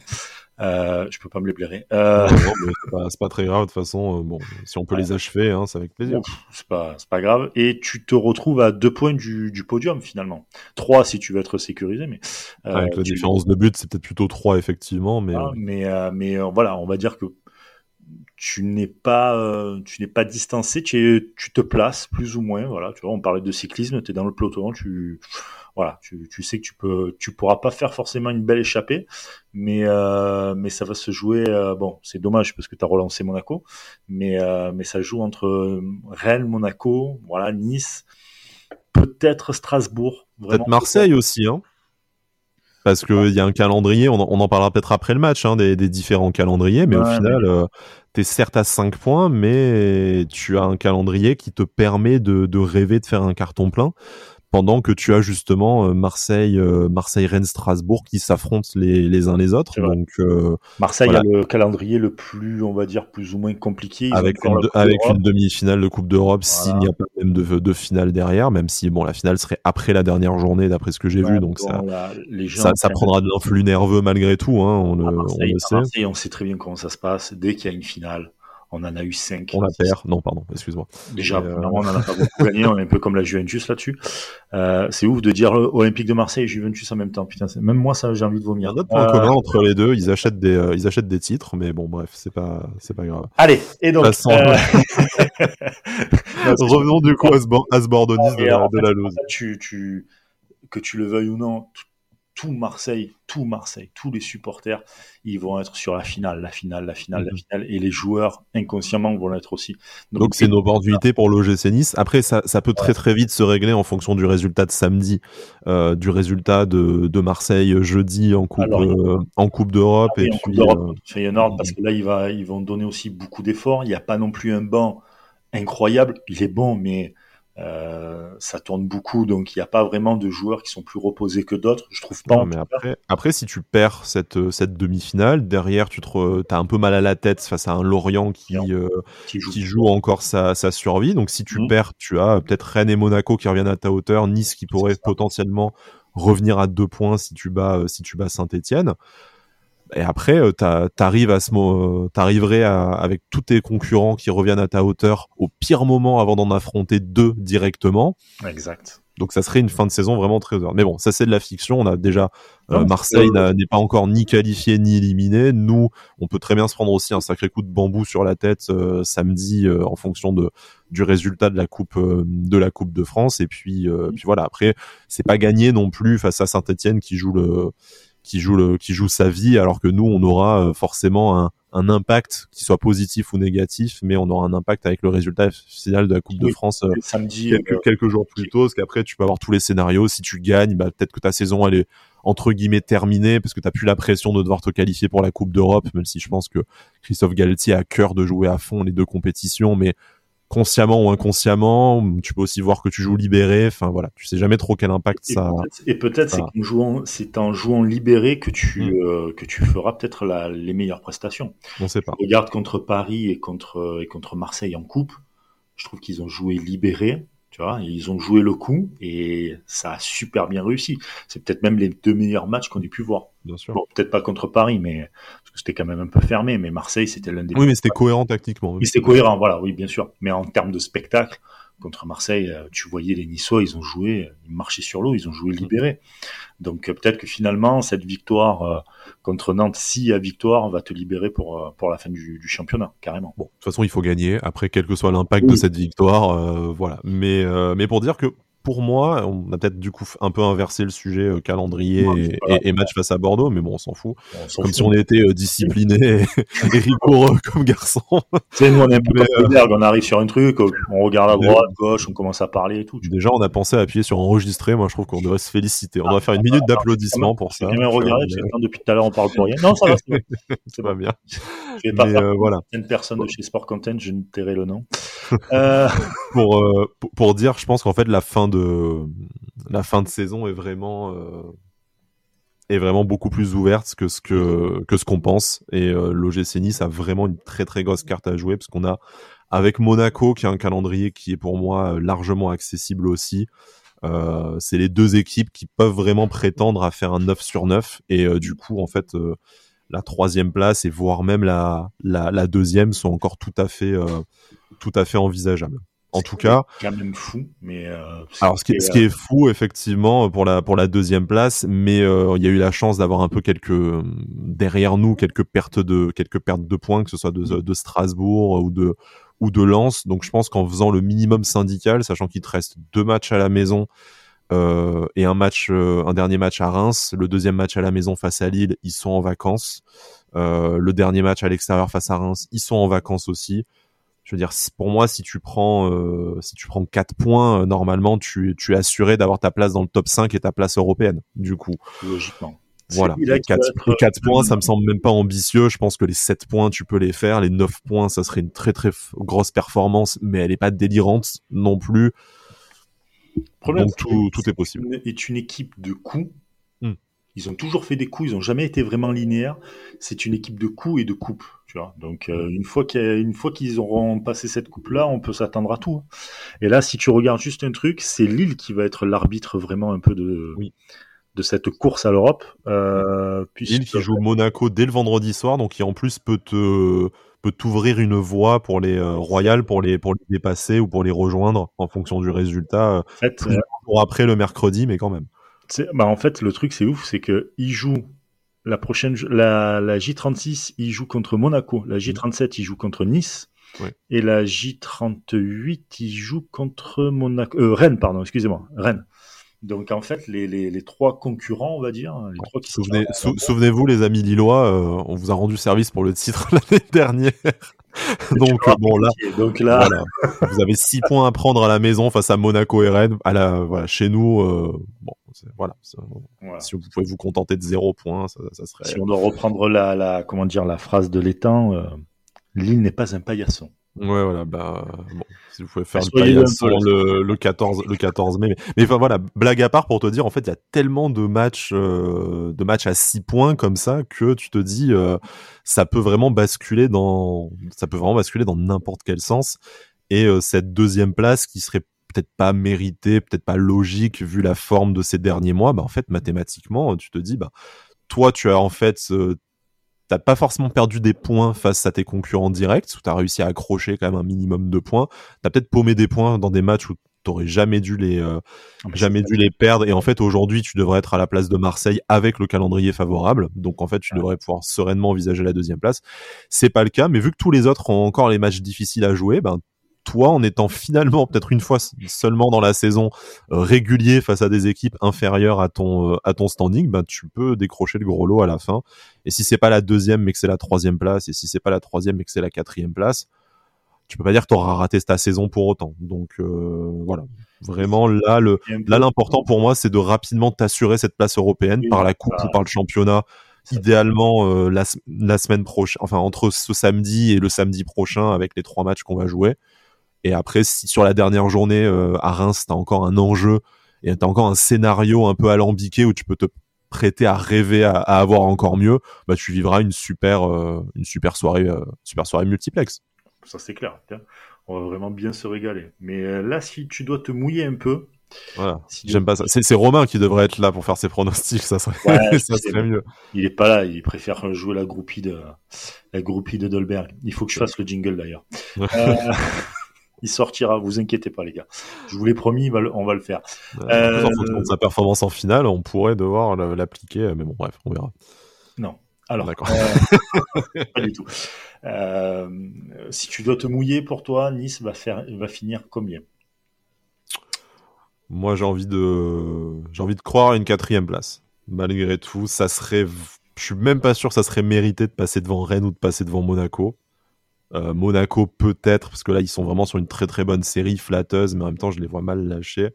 Euh, je peux pas me les blairer. Euh... c'est pas, très grave de toute façon. Euh, bon, si on peut les achever, hein, c'est avec plaisir. C'est pas, pas grave. Et tu te retrouves à deux points du, du podium finalement. Trois si tu veux être sécurisé, mais euh, avec la différence de but, c'est peut-être plutôt trois effectivement, mais ah, mais mais voilà, on va dire que tu n'es pas, euh, tu n'es pas distancé, tu, tu te places plus ou moins. Voilà, tu vois, on parlait de cyclisme, tu es dans le peloton, tu, voilà, tu, tu, sais que tu peux, tu pourras pas faire forcément une belle échappée, mais euh, mais ça va se jouer. Euh, bon, c'est dommage parce que tu as relancé Monaco, mais mais ça joue entre Rennes, Monaco, voilà, Nice, peut-être Strasbourg, peut-être Marseille aussi, hein. Parce qu'il y a un calendrier, on en, parlera peut-être après le match, hein, des, différents calendriers, mais au final, euh, tu es certes à 5 points, mais tu as un calendrier qui te permet de, de rêver de faire un carton plein pendant que tu as justement euh, Marseille, euh, Marseille, Rennes, Strasbourg qui s'affrontent les, les uns les autres. Donc euh, Marseille a le calendrier le plus, on va dire, plus ou moins compliqué. avec une, avec une demi-finale de Coupe d'Europe s'il n'y a pas même de, de finale derrière, même si bon la finale serait après la dernière journée d'après ce que j'ai vu, donc ça, ça, ça prendra de l'influx nerveux malgré tout. Hein, on, le, on le sait. on sait très bien comment ça se passe dès qu'il y a une finale on en a eu 5. On la perd. Non, pardon, excuse-moi. Déjà, euh... on en a pas beaucoup gagné. On est un peu comme la Juventus là-dessus. Euh, c'est ouf de dire Olympique de Marseille et Juventus en même temps. Putain, même moi, ça, j'ai envie de vomir. Il y a point commun entre les deux. Ils achètent des, euh, ils achètent des titres, mais bon, bref, c'est pas, c'est pas grave. Allez, et donc. Euh, Revenons du coup à ce, à ce bordonisme de, la, de la loose. Tu, tu, que tu le veuilles ou non, tout Marseille, tout Marseille, tous les supporters, ils vont être sur la finale, la finale, la finale, la mhm. finale, et les joueurs inconsciemment vont l'être aussi. Donc c'est une opportunité pour l'OGC Nice. Après, ça, ça peut très très vite se régler en fonction du résultat de samedi, euh, du résultat de, de, Marseille jeudi en coupe, euh, en coupe d'Europe ah et en puis d'Europe, euh, parce que là ils, va, ils vont donner aussi beaucoup d'efforts. Il n'y a pas non plus un banc incroyable. Il est bon, mais euh, ça tourne beaucoup, donc il n'y a pas vraiment de joueurs qui sont plus reposés que d'autres. Je trouve pas. mais après, après, si tu perds cette, euh, cette demi-finale, derrière, tu te as un peu mal à la tête face à un Lorient qui, euh, qui, joue. encore sa, sa, survie. Donc si tu mmh. perds, tu as peut-être Rennes et Monaco qui reviennent à ta hauteur, Nice qui pourrait potentiellement revenir à deux points si tu bats, si tu bats Saint-Etienne et après, euh, t'arrives à ce euh, t'arriverais avec tous tes concurrents qui reviennent à ta hauteur au pire moment avant d'en affronter deux directement. Exact. Donc ça serait une fin de saison vraiment très heure. Mais bon, ça c'est de la fiction. On a déjà euh, Marseille n'est pas encore ni qualifié ni éliminé. Nous, on peut très bien se prendre aussi un sacré coup de bambou sur la tête samedi en fonction de du résultat de la coupe de la coupe de France. Et puis puis voilà. Après, c'est pas gagné non plus face à Saint-Étienne qui joue le qui joue le, qui joue sa vie, alors que nous, on aura euh, forcément un, un impact, qui soit positif ou négatif, mais on aura un impact avec le résultat final de la Coupe de France euh, samedi, quelques, euh, quelques, jours plus tôt, parce qu'après tu peux avoir tous les scénarios. Si tu gagnes, bah, peut-être que ta saison elle est entre guillemets terminée, parce que tu plus la pression de devoir te qualifier pour la Coupe d'Europe, même si je pense que Christophe Galtier a cœur de jouer à fond les deux compétitions, mais consciemment ou inconsciemment. Tu peux aussi voir que tu joues libéré. Enfin voilà, tu sais jamais trop quel impact et ça. et peut-être c'est en jouant, c'est en jouant libéré que tu mm. euh, que tu feras peut-être les meilleures prestations. On sait pas. regarde contre Paris et contre et contre Marseille en coupe. Je trouve qu'ils ont joué libéré. Tu vois, ils ont joué le coup et ça a super bien réussi. C'est peut-être même les deux meilleurs matchs qu'on ait pu voir. Bien sûr. Bon, peut-être pas contre Paris, mais parce que c'était quand même un peu fermé. Mais Marseille, c'était l'un des. Oui, mais c'était cohérent tactiquement. Oui, c'était cohérent, voilà, oui, bien sûr. Mais en termes de spectacle, contre Marseille, euh, tu voyais les Niçois, ils ont joué, ils marchaient sur l'eau, ils ont joué libéré. Donc euh, peut-être que finalement, cette victoire euh, contre Nantes, si à victoire, va te libérer pour, pour la fin du, du, championnat, carrément. Bon, de toute façon, il faut gagner. Après, quel que soit l'impact de cette victoire, voilà. Mais, mais pour dire que pour moi, on a peut-être du coup un peu inversé le sujet euh, calendrier et, match face à Bordeaux, mais bon, on s'en fout. comme si on était euh, discipliné et, rigoureux comme garçon. Tu sais, nous, on est un euh, on arrive sur un truc, on regarde à droite, à gauche, on commence à parler et tout. Déjà, on a pensé à appuyer sur enregistrer. Moi, je trouve qu'on devrait se féliciter. On doit faire une minute d'applaudissement pour ça. J'ai même regardé, depuis tout à l'heure, on parle pour rien. Non, ça va, c'est pas bien. Je vais pas faire voilà. une personne de chez Sport Content, je ne tairai le nom. pour, pour dire, je pense qu'en fait, la fin la fin de saison est vraiment euh, est vraiment beaucoup plus ouverte que ce qu'on pense et euh, l'OGC a vraiment une très très grosse carte à jouer parce qu'on a avec Monaco qui a un calendrier qui est pour moi largement accessible aussi. Euh, c'est les deux équipes qui peuvent vraiment prétendre à faire un 9 sur 9 et euh, du coup en fait la troisième place et voire même la, deuxième sont encore tout à fait envisageables. En tout cas, quand même fou. Mais euh, alors ce qui, est, ce qui est fou effectivement pour la pour la deuxième place, mais euh, il y a eu la chance d'avoir un peu quelques derrière nous quelques pertes de quelques pertes de points, que ce soit de, de Strasbourg ou de ou de Lens. Donc je pense qu'en faisant le minimum syndical, sachant qu'il te reste deux matchs à la maison euh, et un match, euh, un dernier match à Reims, le deuxième match à la maison face à Lille, ils sont en vacances. Euh, le dernier match à l'extérieur face à Reims, ils sont en vacances aussi je veux dire, pour moi, si tu prends, euh, si tu prends 4 points, euh, normalement, tu, tu es assuré d'avoir ta place dans le top 5 et ta place européenne, du coup. Logiquement. Voilà. Les 4, points, ça me semble même pas ambitieux. Je pense que les 7 points, tu peux les faire. Les 9 points, ça serait une très très grosse performance, mais elle est pas délirante non plus. Problème, Donc tout, tout est possible. Est une équipe de coups. Ils ont toujours fait des coups, ils ont jamais été vraiment linéaires. C'est une équipe de coups et de coupes. Donc euh, une fois qu'ils auront passé cette coupe là, on peut s'attendre à tout. Et là, si tu regardes juste un truc, c'est Lille qui va être l'arbitre vraiment un peu de de cette course à l'Europe. Euh, Lille qui joue Monaco dès le vendredi soir, donc qui en plus peut te peut t'ouvrir une voie pour les euh, Royales, pour les pour les dépasser ou pour les rejoindre en fonction du résultat. En fait, pour après le mercredi, mais quand même. Bah en fait, le truc c'est ouf, c'est que ils jouent la prochaine, la, la J36, il joue contre Monaco. La J37, il joue contre Nice. Et la J38, il joue contre Monaco. Euh, Rennes, pardon, excusez-moi. Rennes. Donc en fait, les, les, les, trois concurrents, on va dire, les trois qui Souvenez, Souvenez-vous, les amis lillois, euh, on vous a rendu service pour le titre l'année dernière. donc bon là, donc là, vous avez six points à prendre à la maison face à Monaco et Rennes. À la, voilà, chez nous, euh, bon, voilà, Si vous pouvez vous contenter de zéro point, ça, ça, serait. Si on doit reprendre la, la comment dire la phrase de l'étang, euh, l'île n'est pas un paillasson. Ouais, voilà, bah, bon, si vous pouvez faire le paillasson le, le, 14, le 14 mai. Mais, enfin, voilà, blague à part pour te dire, en fait, il y a tellement de matchs, euh, de matchs à 6 points comme ça que tu te dis, euh, ça peut vraiment basculer dans, ça peut vraiment basculer dans n'importe quel sens. Et euh, cette deuxième place qui serait peut-être pas méritée, peut-être pas logique vu la forme de ces derniers mois, bah, en fait, mathématiquement, tu te dis, bah, toi, tu as en fait, t'as pas forcément perdu des points face à tes concurrents directs, où t'as réussi à accrocher quand même un minimum de points. T'as peut-être paumé des points dans des matchs où t'aurais jamais dû les euh, ah, jamais dû les perdre. Et en fait aujourd'hui tu devrais être à la place de Marseille avec le calendrier favorable. Donc en fait tu devrais pouvoir sereinement envisager la deuxième place. C'est pas le cas mais vu que tous les autres ont encore les matchs difficiles à jouer ben toi, en étant finalement peut-être une fois seulement dans la saison euh, régulier face à des équipes inférieures à ton euh, à ton standing, ben tu peux décrocher le gros lot à la fin. Et si c'est pas la deuxième mais que c'est la troisième place, et si c'est pas la troisième mais que c'est la quatrième place, tu peux pas dire que tu auras raté ta saison pour autant. Donc euh, voilà, vraiment là le là l'important pour moi c'est de rapidement t'assurer cette place européenne par la coupe ou par le championnat idéalement la, la, semaine prochaine, enfin entre ce samedi et le samedi prochain avec les trois matchs qu'on va jouer. Et après, si sur la dernière journée euh, à Reims, t'as encore un enjeu et t'as encore un scénario un peu alambiqué où tu peux te prêter à rêver à, avoir encore mieux, bah tu vivras une super euh, une super soirée euh, super soirée multiplex. Ça c'est clair. On va vraiment bien se régaler. Mais là, si tu dois te mouiller un peu. Voilà. J'aime pas ça. C'est Romain qui devrait être là pour faire ses pronostics. Ça serait, ça serait mieux. Il est pas là. Il préfère jouer la groupie de la groupie de Dolberg. Il faut que je fasse le jingle d'ailleurs. il sortira, vous inquiétez pas les gars. Je vous l'ai promis, on va le faire. Euh, en fonction de sa performance en finale, on pourrait devoir l'appliquer, mais bon, bref, on verra. Non. Alors, euh, pas du tout. Euh, si tu dois te mouiller pour toi, Nice va faire, va finir combien Moi, j'ai envie de, j'ai envie de croire à une quatrième place. Malgré tout, ça serait, je suis même pas sûr que ça serait mérité de passer devant Rennes ou de passer devant Monaco. Euh, Monaco peut-être, parce que là ils sont vraiment sur une très très bonne série flatteuse, mais en même temps je les vois mal lâcher.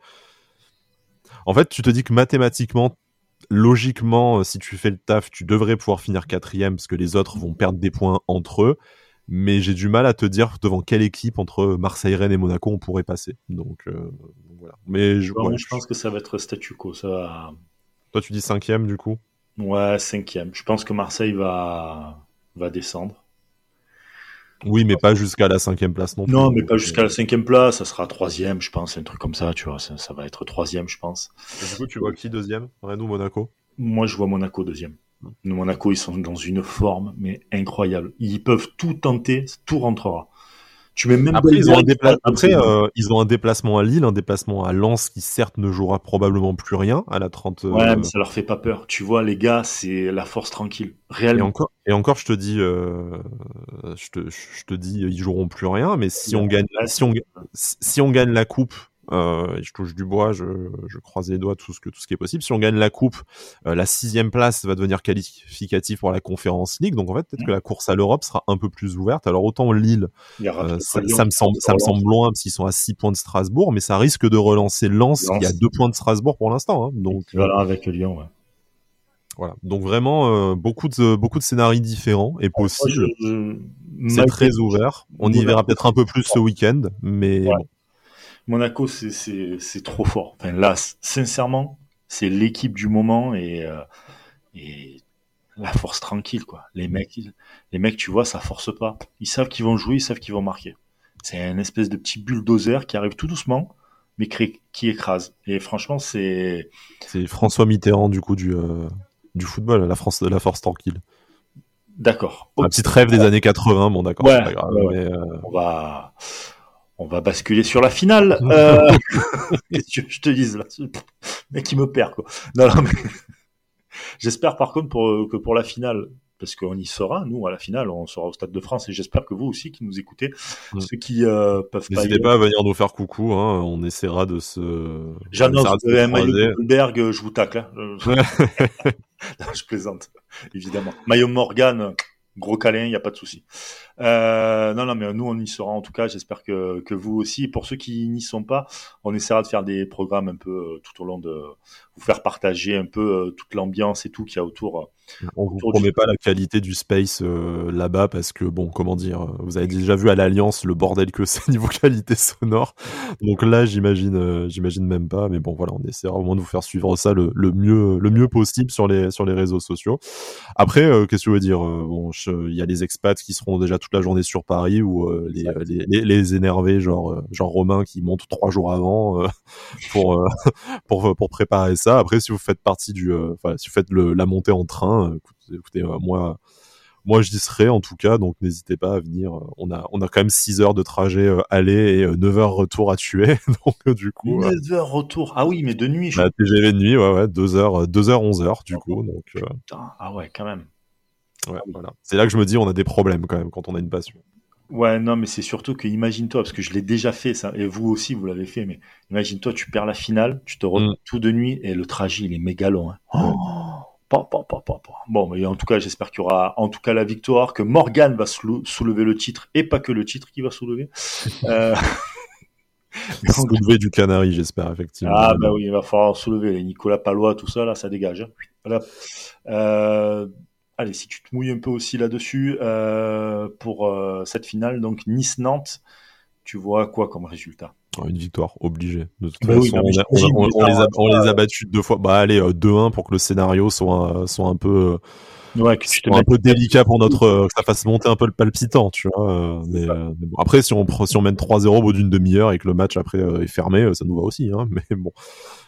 En fait, tu te dis que mathématiquement, logiquement, euh, si tu fais le taf, tu devrais pouvoir finir quatrième, parce que les autres vont perdre des points entre eux. Mais j'ai du mal à te dire devant quelle équipe entre Marseille, Rennes et Monaco on pourrait passer. Donc, euh, voilà. Mais je, je pense que ça va être statu quo. Ça Toi, tu dis cinquième du coup? Ouais, cinquième. Je pense que Marseille va va descendre. Oui, mais pas jusqu'à la cinquième place non plus. Non, mais pas jusqu'à la cinquième place, ça sera troisième, je pense, un truc comme ça, tu vois, ça, va être troisième, je pense. du coup, tu vois qui deuxième? Rennes ou Monaco? Moi, je vois Monaco deuxième. Nous, Monaco, ils sont dans une forme, mais incroyable. Ils peuvent tout tenter, tout rentrera. Tu mets même après, ils ont, un après euh, ils ont un déplacement à Lille, un déplacement à Lens qui certes ne jouera probablement plus rien à la 30. Ouais, mais ça leur fait pas peur. Tu vois, les gars, c'est la force tranquille. Réellement. Et encore, et encore je te dis, euh, je, te, je te dis, ils joueront plus rien, mais si on gagne, si on, si on gagne la coupe euh, je touche du bois, je, je, croise les doigts, tout ce que tout ce qui est possible. Si on gagne la coupe, euh, la sixième place va devenir qualificative pour la Conférence League. Donc en fait, peut-être que la course à l'Europe sera un peu plus ouverte. Alors autant Lille, euh, ça, me semble, ça me semble loin parce qu'ils sont à 6 points de Strasbourg, mais ça risque de relancer Lens, qui a 2 points de Strasbourg pour l'instant. Hein. donc voilà avec Lyon. Ouais. Voilà. Donc vraiment beaucoup de beaucoup de scénarios différents et possibles. C'est très ouvert. On y verra peut-être un peu plus ce week-end, mais bon. Monaco, c'est trop fort. Enfin, là, sincèrement, c'est l'équipe du moment et, euh, et la force tranquille, quoi. Les mecs, les mecs, tu vois, ça force pas. Ils savent qu'ils vont jouer, ils savent qu'ils vont marquer. C'est une espèce de petit bulldozer qui arrive tout doucement, mais qui écrase. Et franchement, c'est. C'est François Mitterrand, du coup, du, euh, du football, la, France, la force tranquille. D'accord. Un petit rêve des années 80, bon, d'accord. Ouais, euh, On va on va basculer sur la finale. Euh... Qu'est-ce que je te dise là? Mec, qui me perd quoi. Non, non, mais... J'espère par contre pour, que pour la finale, parce qu'on y sera, nous à la finale, on sera au Stade de France et j'espère que vous aussi qui nous écoutez, ceux qui euh, peuvent pas. N'hésitez pas à venir nous faire coucou, hein, on essaiera de se. J'annonce de maillot Berg, je vous tacle. Hein. je plaisante, évidemment. Maillot Morgan, gros câlin, il n'y a pas de souci. Euh, non, non, mais nous, on y sera en tout cas. J'espère que, que vous aussi. Pour ceux qui n'y sont pas, on essaiera de faire des programmes un peu euh, tout au long de vous faire partager un peu euh, toute l'ambiance et tout qu'il y a autour. On ne vous promet pas la qualité du space là-bas parce que, bon, comment dire, vous avez déjà vu à l'Alliance le bordel que c'est niveau qualité sonore. Donc là, j'imagine, j'imagine même pas. Mais bon, voilà, on essaiera au moins de vous faire suivre ça le, le mieux, le mieux possible sur les, sur les réseaux sociaux. Après, qu'est-ce que je veux dire Bon, il y a les expats qui seront déjà toute la journée sur Paris ou euh, les, les, les, énervés genre euh, genre Romain qui monte trois jours avant euh, pour pour pour préparer ça. Après, si vous faites partie du, si vous faites le, la montée en train, écoutez, moi moi j'y serai en tout cas, donc n'hésitez pas à venir. On a, on a quand même 6 heures de trajet aller et 9 heures retour à tuer. donc du coup. 9 heures retour. Ah oui, mais de nuit. Je... Bah, TGV de nuit, ouais, ouais, 2 heures, 2 heures, 11 heures, du ah coup. Donc, ah ouais, quand même. C'est là que je me dis, on a des problèmes quand même quand on a une passion. Ouais, non, mais c'est surtout que imagine-toi, parce que je l'ai déjà fait, ça, et vous aussi, vous l'avez fait, mais imagine-toi, tu perds la finale, tu te retrouves mm. tout de nuit, et le trajet, il est méga long. Hein. Oh, bon, mais en tout cas, j'espère qu'il y aura en tout cas la victoire, que Morgan va soulever le titre, et pas que le titre qui va soulever. euh... soulever du Canari, j'espère, effectivement. Ah, bah oui, il va falloir soulever les Nicolas Palois, tout ça, là, ça dégage. Hein. Voilà. Euh, allez, si tu te mouilles un peu aussi là-dessus euh, pour cette finale, donc Nice-Nantes, tu vois quoi comme résultat? Une victoire obligée. De toute bah façon, on, les a, battus deux fois. Bah allez, 2-1 euh, pour que le scénario soit, soit un peu. Ouais, que tu te un peu délicat pour notre que ça fasse monter un peu le palpitant, tu vois. mais, bon. après, si on si on mène 3-0 au bout d'une demi-heure et que le match après est fermé, ça nous va aussi. Hein, mais bon,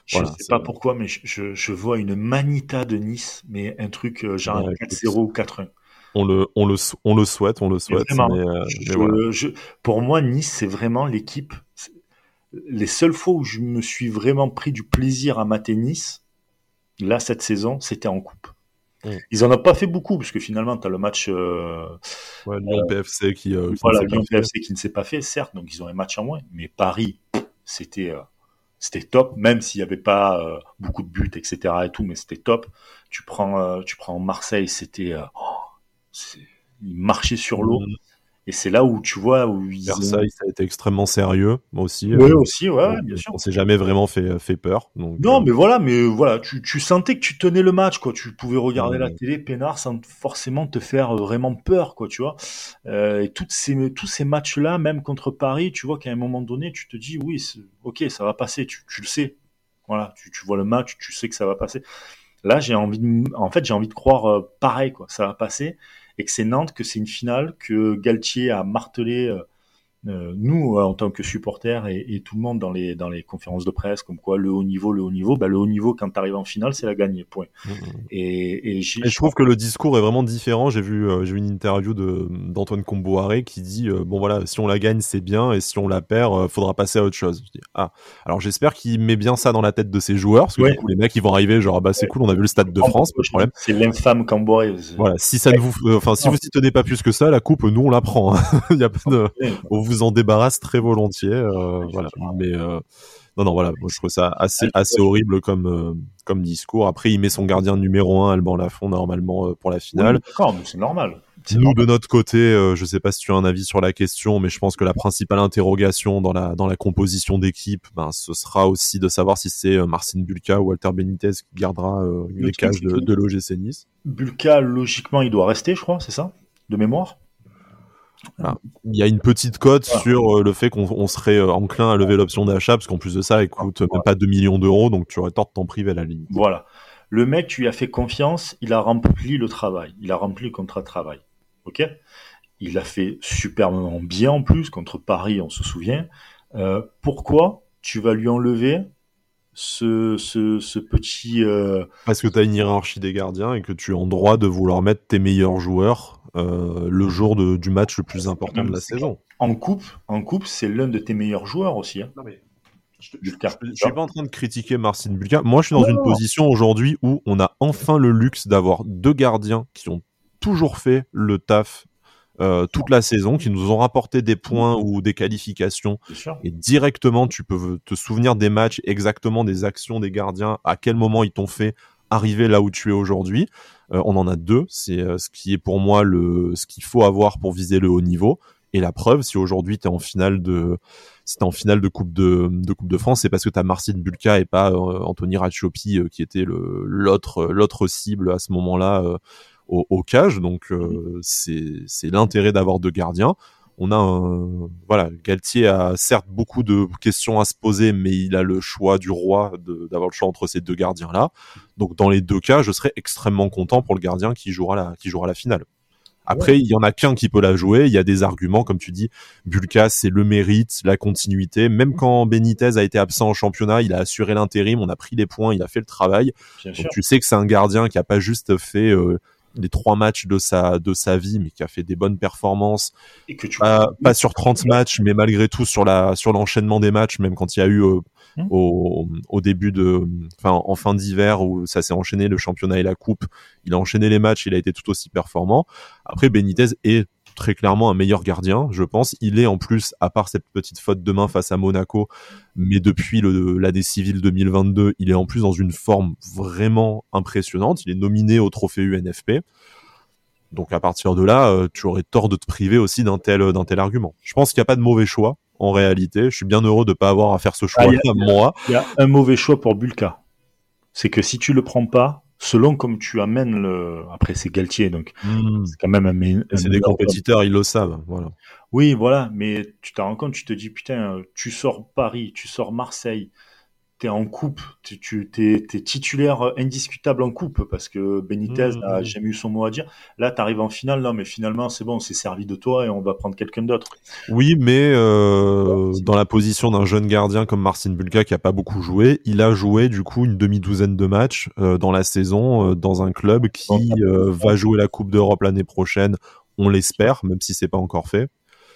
je ne sais pas pourquoi, mais je, je, vois une manita de Nice, mais un truc euh, genre 4-0 ou 4-1. On le, on, le, on le souhaite, on le souhaite. Euh, pour moi, Nice, c'est vraiment l'équipe. Les seules fois où je me suis vraiment pris du plaisir à mater Nice, là, cette saison, c'était en coupe. Ils en ont pas fait beaucoup, parce que finalement, tu as le match. Euh, ouais, Lyon PFC qui. voilà, Lyon PFC qui ne s'est pas fait, certes, donc ils ont un match en moins. Mais Paris, c'était c'était top, même s'il n'y avait pas euh, beaucoup de buts, etc. et tout, mais c'était top. Tu prends, euh, tu prends Marseille, c'était, euh, oh, il marchait sur l'eau. Et c'est là où tu vois où ils Versailles, ça a été extrêmement sérieux, moi aussi. Oui, aussi, ouais, bien sûr. On s'est jamais vraiment fait, fait peur. Donc, non, mais voilà, mais voilà, tu, tu sentais que tu tenais le match, quoi. Tu pouvais regarder la télé, peinard, sans forcément te faire vraiment peur, quoi, tu vois. Euh, et toutes ces, tous ces matchs-là, même contre Paris, tu vois qu'à un moment donné, tu te dis, oui, ok, ça va passer, tu, tu le sais. Voilà, tu, tu vois le match, tu sais que ça va passer. Là, j'ai envie de, en fait, j'ai envie de croire pareil, quoi. Ça va passer et que c'est Nantes, que c'est une finale, que Galtier a martelé euh, nous, en tant que supporters et, tout le monde dans les, dans les conférences de presse, comme quoi le haut niveau, le haut niveau, bah, le haut niveau, quand tu arrives en finale, c'est la gagnée, point. Mmh, mmh. Et, et, je trouve que le discours est vraiment différent. J'ai vu, euh, j'ai vu une interview de, d'Antoine Comboiré qui dit euh, Bon, voilà, si on la gagne, c'est bien, et si on la perd, faudra passer à autre chose. Je dis, ah, alors j'espère qu'il met bien ça dans la tête de ses joueurs, parce que du coup, les mecs, ils vont arriver, genre, bah, c'est cool, on a vu le stade de France, pas de problème. C'est l'infâme Comboiré. Voilà, si ça ne vous, enfin, si vous y tenez pas plus que ça, la coupe, nous, on la prend. Hein. Il y a pas de, vous en débarrasse très volontiers. Euh, voilà. Mais euh, non, non, voilà. Moi, je trouve ça assez, assez horrible comme, euh, comme discours. Après, il met son gardien numéro 1, Alban Lafont, normalement, pour la finale. D'accord, c'est normal. Nous, de notre côté, je sais pas si tu as un avis sur la question, mais je pense que la principale interrogation dans la, dans la composition d'équipe, ben, ce sera aussi de savoir si c'est Marcin Bulka ou Walter Benitez qui gardera les cages de, de l'OGC Nice. Bulka, logiquement, il doit rester, je crois, c'est ça? De mémoire? Il y a une petite cote sur euh, le fait qu'on serait euh, enclin à lever l'option d'achat, parce qu'en plus de ça, il coûte même pas 2 millions d'euros, donc tu aurais tort de t'en priver à la limite. Voilà. Le mec, tu lui as fait confiance, il a rempli le travail, il a rempli le contrat de travail. Ok? Il l'a fait superbement bien en plus, contre Paris, on se souvient. Euh, pourquoi tu vas lui enlever ce, ce, petit... Parce que tu as une hiérarchie des gardiens et que tu es en droit de vouloir mettre tes meilleurs joueurs euh, le jour du match le plus important de la saison. En coupe, en coupe, c'est l'un de tes meilleurs joueurs aussi. Hein. je, ne suis pas en train de critiquer Marcin Bulka. Moi, je suis dans une position aujourd'hui où on a enfin le luxe d'avoir deux gardiens qui ont toujours fait le taf euh, toute la saison, qui nous ont rapporté des points ou des qualifications. Et directement, tu peux te souvenir des matchs, exactement des actions des gardiens, à quel moment ils t'ont fait arriver là où tu es aujourd'hui. Euh, on en a deux, c'est euh, ce qui est pour moi le ce qu'il faut avoir pour viser le haut niveau. Et la preuve, si aujourd'hui tu es en finale de si en finale de coupe de, de coupe de France, c'est parce que tu as Marcin Bulka et pas euh, Anthony Racciopi qui était le l'autre l'autre cible à ce moment-là au, au, cage. Donc c'est c'est l'intérêt d'avoir deux gardiens on a un, voilà, Galtier a certes beaucoup de questions à se poser, mais il a le choix du roi d'avoir le choix entre ces deux gardiens là. Donc dans les deux cas, je serais extrêmement content pour le gardien qui jouera la, qui jouera la finale. Après, il y en a qu'un qui peut la jouer. Il y a des arguments, comme tu dis. Bulka, c'est le mérite, la continuité. Même quand Benitez a été absent en championnat, il a assuré l'intérim, on a pris les points, il a fait le travail. Donc tu sais que c'est un gardien qui a pas juste fait euh, les trois matchs de sa de sa vie, mais qui a fait des bonnes performances. Et que tu pas, pas sur 30 matchs, mais malgré tout sur la sur l'enchaînement des matchs, même quand il y a eu euh, mmh. au, au début de, enfin en fin d'hiver où ça s'est enchaîné le championnat et la coupe, il a enchaîné les matchs, il a été tout aussi performant. Après Benitez est très clairement un meilleur gardien, je pense. Il est en plus, à part cette petite faute de main face à Monaco, mais depuis l'année civile 2022, il est en plus dans une forme vraiment impressionnante. Il est nominé au trophée UNFP. Donc à partir de là, euh, tu aurais tort de te priver aussi d'un tel, d'un tel argument. Je pense qu'il n'y a pas de mauvais choix en réalité. Je suis bien heureux de ne pas avoir à faire ce choix ah, moi. Il y a un mauvais choix pour Bulka. C'est que si tu le prends pas, selon comme tu amènes le. Après, c'est Galtier, donc hmm. c'est quand même un. c'est des compétiteurs, ils le savent, voilà. Oui, voilà, mais tu t'en rends compte, tu te dis putain, tu sors Paris, tu sors Marseille, tu es en coupe, tu, tu es, titulaire indiscutable en coupe parce que Benitez mmh, n'a mmh. jamais eu son mot à dire. Là, tu arrives en finale, non, mais finalement, c'est bon, on s'est servi de toi et on va prendre quelqu'un d'autre. Oui, mais euh, dans la position d'un jeune gardien comme Marcin Bulka qui a pas beaucoup joué, il a joué du coup une demi-douzaine de matchs euh, dans la saison euh, dans un club qui va jouer la Coupe d'Europe l'année prochaine. On l'espère, même si c'est pas encore fait.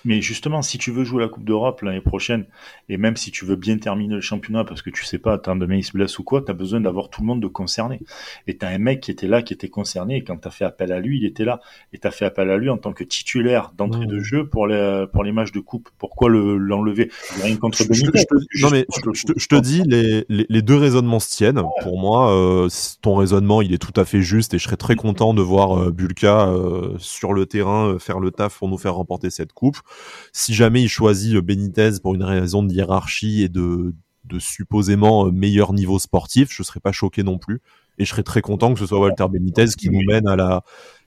Mais justement, si tu veux jouer la Coupe d'Europe l'année prochaine, et même si tu veux bien terminer le championnat, parce que tu sais pas, tant demain il se blesse ou quoi, tu as besoin d'avoir tout le monde de concerné. Et tu as un mec qui était là, qui était concerné, et quand tu as fait appel à lui, il était là. Et tu as fait appel à lui en tant que titulaire d'entrée de jeu pour les, pour les matchs de coupe. Pourquoi l'enlever? Rien contre je, Non mais je, te dis, les, les, deux raisonnements se tiennent. Pour moi, euh, ton raisonnement, il est tout à fait juste, et je serais très content de voir euh, Bulka euh, sur le terrain faire le taf pour nous faire remporter cette coupe. Si jamais il choisit Benitez pour une raison de hiérarchie et de, supposément meilleur niveau sportif, je serais pas choqué non plus. Et je serais très content que ce soit Walter Benitez qui nous mène à la,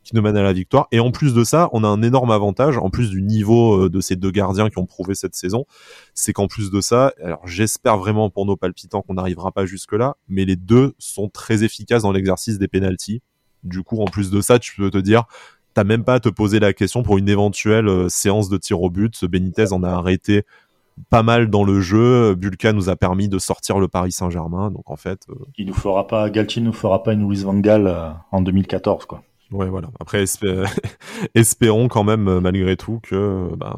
qui nous mène à la victoire. Et en plus de ça, on a un énorme avantage, en plus du niveau de ces deux gardiens qui ont prouvé cette saison, c'est qu'en plus de ça, alors j'espère vraiment pour nos palpitants qu'on n'arrivera pas jusque là, mais les deux sont très efficaces dans l'exercice des penalties. Du coup, en plus de ça, tu peux te dire, t'as même pas à te poser la question pour une éventuelle séance de tir au but. Benitez en a arrêté pas mal dans le jeu. Bulka nous a permis de sortir le Paris Saint-Germain. Donc en fait, il nous fera pas, Galtier nous fera pas une Louise Van Gaal en 2014 quoi. Ouais, voilà. Après, espérons quand même, euh, malgré tout, que ben,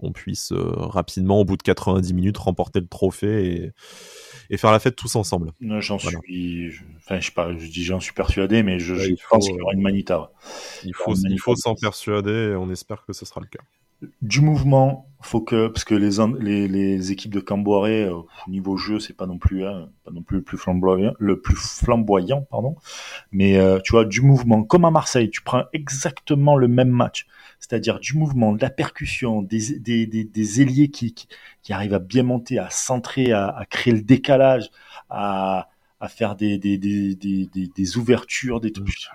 on puisse euh, rapidement, au bout de 90 minutes, remporter le trophée et, et faire la fête tous ensemble. J'en suis, enfin, je, pas, je dis j'en suis persuadé, mais je, pense qu'il y aura une manita. Il faut, il faut s'en persuader et on espère que ce sera le cas. Du mouvement, faut que parce que les les, les équipes de Camboiré euh, au niveau jeu c'est pas non plus hein, pas non plus le plus flamboyant, le plus flamboyant pardon, mais euh, tu vois du mouvement comme à Marseille, tu prends exactement le même match, c'est-à-dire du mouvement, de la percussion, des des, des, des ailiers qui, qui, arrivent à bien monter, à centrer, à, à créer le décalage, à à faire des des des des, des ouvertures, des trucs.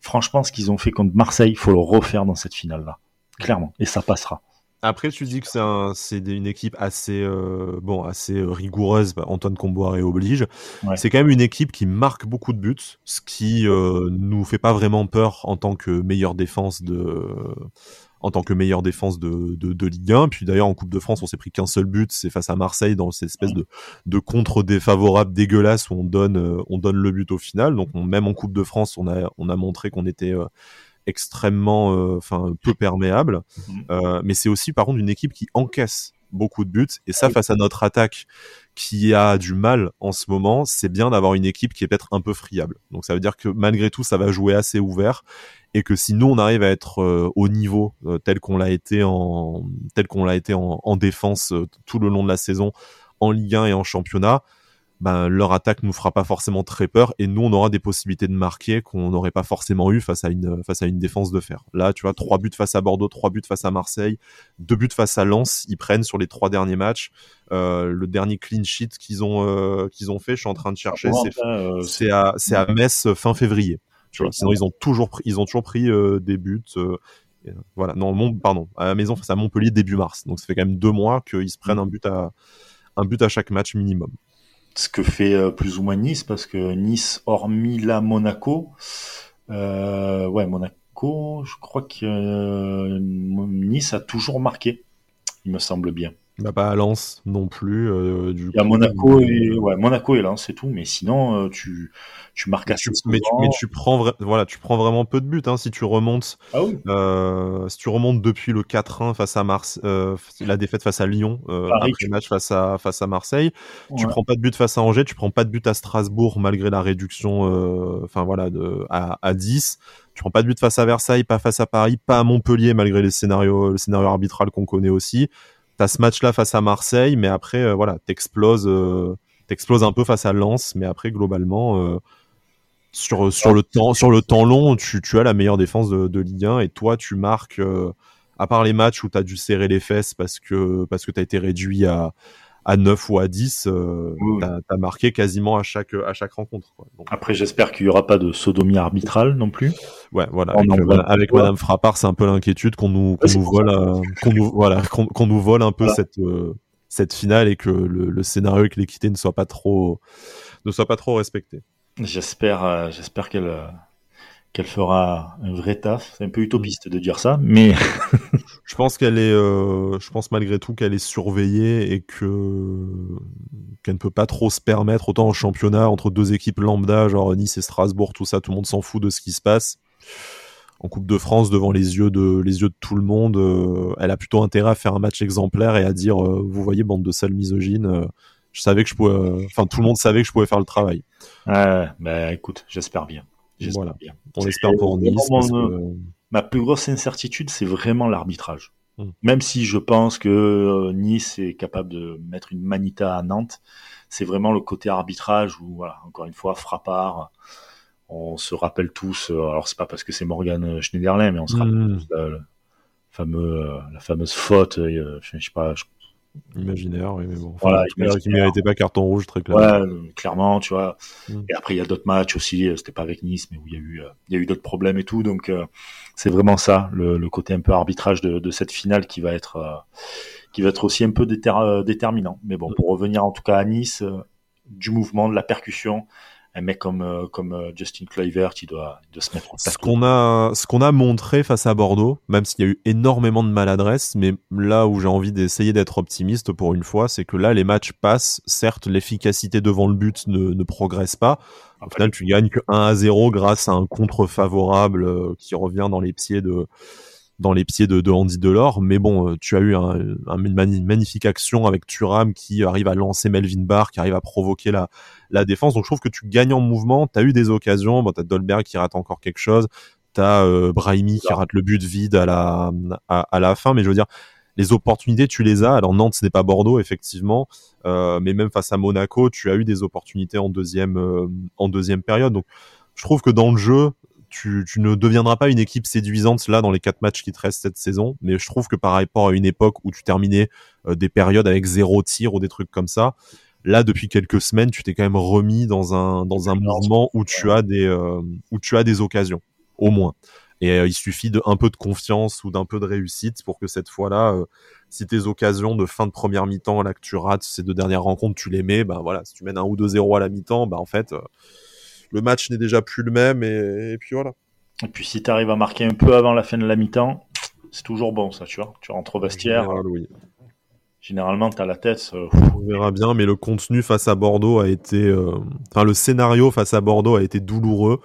Franchement, ce qu'ils ont fait contre Marseille, il faut le refaire dans cette finale là clairement, et ça passera. Après, tu dis que c'est un, une équipe assez, euh, bon, assez euh, rigoureuse. Bah, Antoine Comboiré oblige. C'est quand même une équipe qui marque beaucoup de buts, ce qui euh, nous fait pas vraiment peur en tant que meilleure défense de, en tant que meilleure défense de, de, Ligue 1. Puis d'ailleurs, en Coupe de France, on s'est pris qu'un seul but, c'est face à Marseille dans cette espèce de, de contre défavorable dégueulasse où on donne, euh, on donne le but au final. Donc, même en Coupe de France, on a, on a montré qu'on était extrêmement, euh, enfin peu perméable. Mhm. Euh, mais c'est aussi par contre une équipe qui encaisse beaucoup de buts. Et ça, face à notre attaque qui a du mal en ce moment, c'est bien d'avoir une équipe qui est peut-être un peu friable. Donc ça veut dire que malgré tout, ça va jouer assez ouvert et que si nous on arrive à être euh, au niveau tel qu'on l'a été en tel qu'on l'a été en, en défense tout le long de la saison en Ligue 1 et en championnat, ben, leur attaque nous fera pas forcément très peur et nous on aura des possibilités de marquer qu'on n'aurait pas forcément eu face à une face à une défense de fer. Là, tu vois, trois buts face à Bordeaux, trois buts face à Marseille, deux buts face à Lens, ils prennent sur les trois derniers matchs. Euh, le dernier clean sheet qu'ils ont euh, qu'ils ont fait, je suis en train de chercher, euh, c'est à c'est à Metz fin février. Tu vois, sinon ils ont toujours pris, ils ont toujours pris des buts. voilà, non, pardon, à la maison face à Montpellier début mars. Donc ça fait quand même deux mois qu'ils se prennent un but à un but à chaque match minimum ce que fait euh, plus ou moins Nice, parce que Nice, hormis la Monaco, euh, ouais, Monaco, je crois que euh, Nice a toujours marqué, il me semble bien. Bah, pas à Lens non plus. Euh, du il y a Monaco et ouais, Monaco et Lens c'est tout, mais sinon euh, tu tu marques assez mais, tu, mais tu prends voilà, tu prends vraiment peu de buts hein, si tu remontes. Ah oui. euh, si tu remontes depuis le 4-1 face à Mars, euh, la défaite face à Lyon, euh, après le match face à face à Marseille, tu prends pas de but face à Angers, tu prends pas de but à Strasbourg malgré la réduction, euh, enfin voilà, de à, à 10 tu prends pas de but face à Versailles, pas face à Paris, pas à Montpellier malgré les scénarios, le scénario arbitral qu'on connaît aussi t'as ce match-là face à Marseille, mais après, euh, voilà, t'exploses, euh, t'exploses un peu face à Lens, mais après, globalement, euh, sur, le temps, sur le temps long, tu, as la meilleure défense de, de Ligue 1 et toi, tu marques, à part les matchs où t'as dû serrer les fesses parce que, parce que t'as été réduit à, à 9 ou à 10, euh, t'as as marqué quasiment à chaque, à chaque rencontre. Quoi. Après, j'espère qu'il y aura pas de sodomie arbitrale non plus. Ouais, voilà. Avec, Madame Frappard, c'est un peu l'inquiétude qu'on nous, qu'on nous vole, euh, qu'on nous, voilà, qu'on nous vole un peu cette, euh, cette finale et que le, le scénario avec l'équité ne soit pas trop, ne soit pas trop respecté. J'espère, euh, j'espère qu'elle, qu'elle fera un vrai taf. C'est un peu utopiste de dire ça, mais je pense qu'elle est, euh, je pense malgré tout qu'elle est surveillée et que qu'elle ne peut pas trop se permettre autant en championnat entre deux équipes lambda, genre Nice et Strasbourg, tout ça, tout le monde s'en fout de ce qui se passe. En Coupe de France, devant les yeux de les yeux de tout le monde, euh, elle a plutôt intérêt à faire un match exemplaire et à dire, euh, vous voyez, bande de sales misogynes. je savais que je pouvais, enfin tout le monde savait que je pouvais faire le travail. Ouais, bah écoute, j'espère bien. Voilà. Bien. On espère pour Nice. Ma plus grosse incertitude, c'est vraiment l'arbitrage. Hmm. Même si je pense que euh, Nice est capable de mettre une manita à Nantes, c'est vraiment le côté arbitrage où, voilà, encore une fois, frappard. On se rappelle tous, euh, alors c'est pas parce que c'est Morgan Schneiderlin, mais on se rappelle hmm. tous la, fameux, euh, la fameuse faute, je, sais pas, je Imaginaire, oui, mais bon. voilà, qui méritait pas carton rouge, très clairement. Ouais, clairement, tu vois. Mm. Et après, il y a d'autres matchs aussi, euh, c'était pas avec Nice, mais où il y a eu, euh, il y a eu d'autres problèmes et tout. Donc, euh, c'est vraiment ça, le, le, côté un peu arbitrage de, de cette finale qui va être, qui va être aussi un peu déterminant. Mais bon, mm. pour revenir en tout cas à Nice, du mouvement, de la percussion, un mec comme euh, comme euh, Justin Kluivert, il doit, il doit se mettre en Ce qu'on a, ce qu'on a montré face à Bordeaux, même s'il y a eu énormément de maladresse, mais là où j'ai envie d'essayer d'être optimiste pour une fois, c'est que là les matchs passent. Certes, l'efficacité devant le but ne, ne progresse pas. Au final, tu gagnes que 1 à 0 grâce à un contre favorable euh, qui revient dans les pieds de dans les pieds de, Andy Delors. Mais bon, euh, tu as eu un, une magnifique action avec Turam qui arrive à lancer Melvin Barr, qui arrive à provoquer la, défense. Donc je trouve que tu gagnes en mouvement. Tu as eu des occasions. Bon, tu as Dolberg qui rate encore quelque chose. Tu as euh, Brahimi qui rate le but vide à la, à, la fin. Mais je veux dire, les opportunités, tu les as. Alors Nantes, ce n'est pas Bordeaux, effectivement. Euh, mais même face à Monaco, tu as eu des opportunités en deuxième, en deuxième période. Donc je trouve que dans le jeu, tu, ne deviendras pas une équipe séduisante là dans les quatre matchs qui te restent cette saison, mais je trouve que par rapport à une époque où tu terminais euh, des périodes avec zéro tir ou des trucs comme ça, là depuis quelques semaines, tu t'es quand même remis dans un dans un mouvement où tu as des euh, où tu as des occasions au moins. Et euh, il suffit de un peu de confiance ou d'un peu de réussite pour que cette fois-là, si tes occasions de fin de première mi-temps là que tu rates ces deux dernières rencontres, tu les mets, bah voilà, si tu mènes un ou deux 0 à la mi-temps, bah en fait le match n'est déjà plus le même et, puis voilà. Et puis si tu arrives à marquer un peu avant la fin de la mi-temps, c'est toujours bon ça, tu vois. Tu rentres au vestiaire. Généralement, tu as la tête. Euh, On verra bien, mais le contenu face à Bordeaux a été. Euh, enfin, le scénario face à Bordeaux a été douloureux.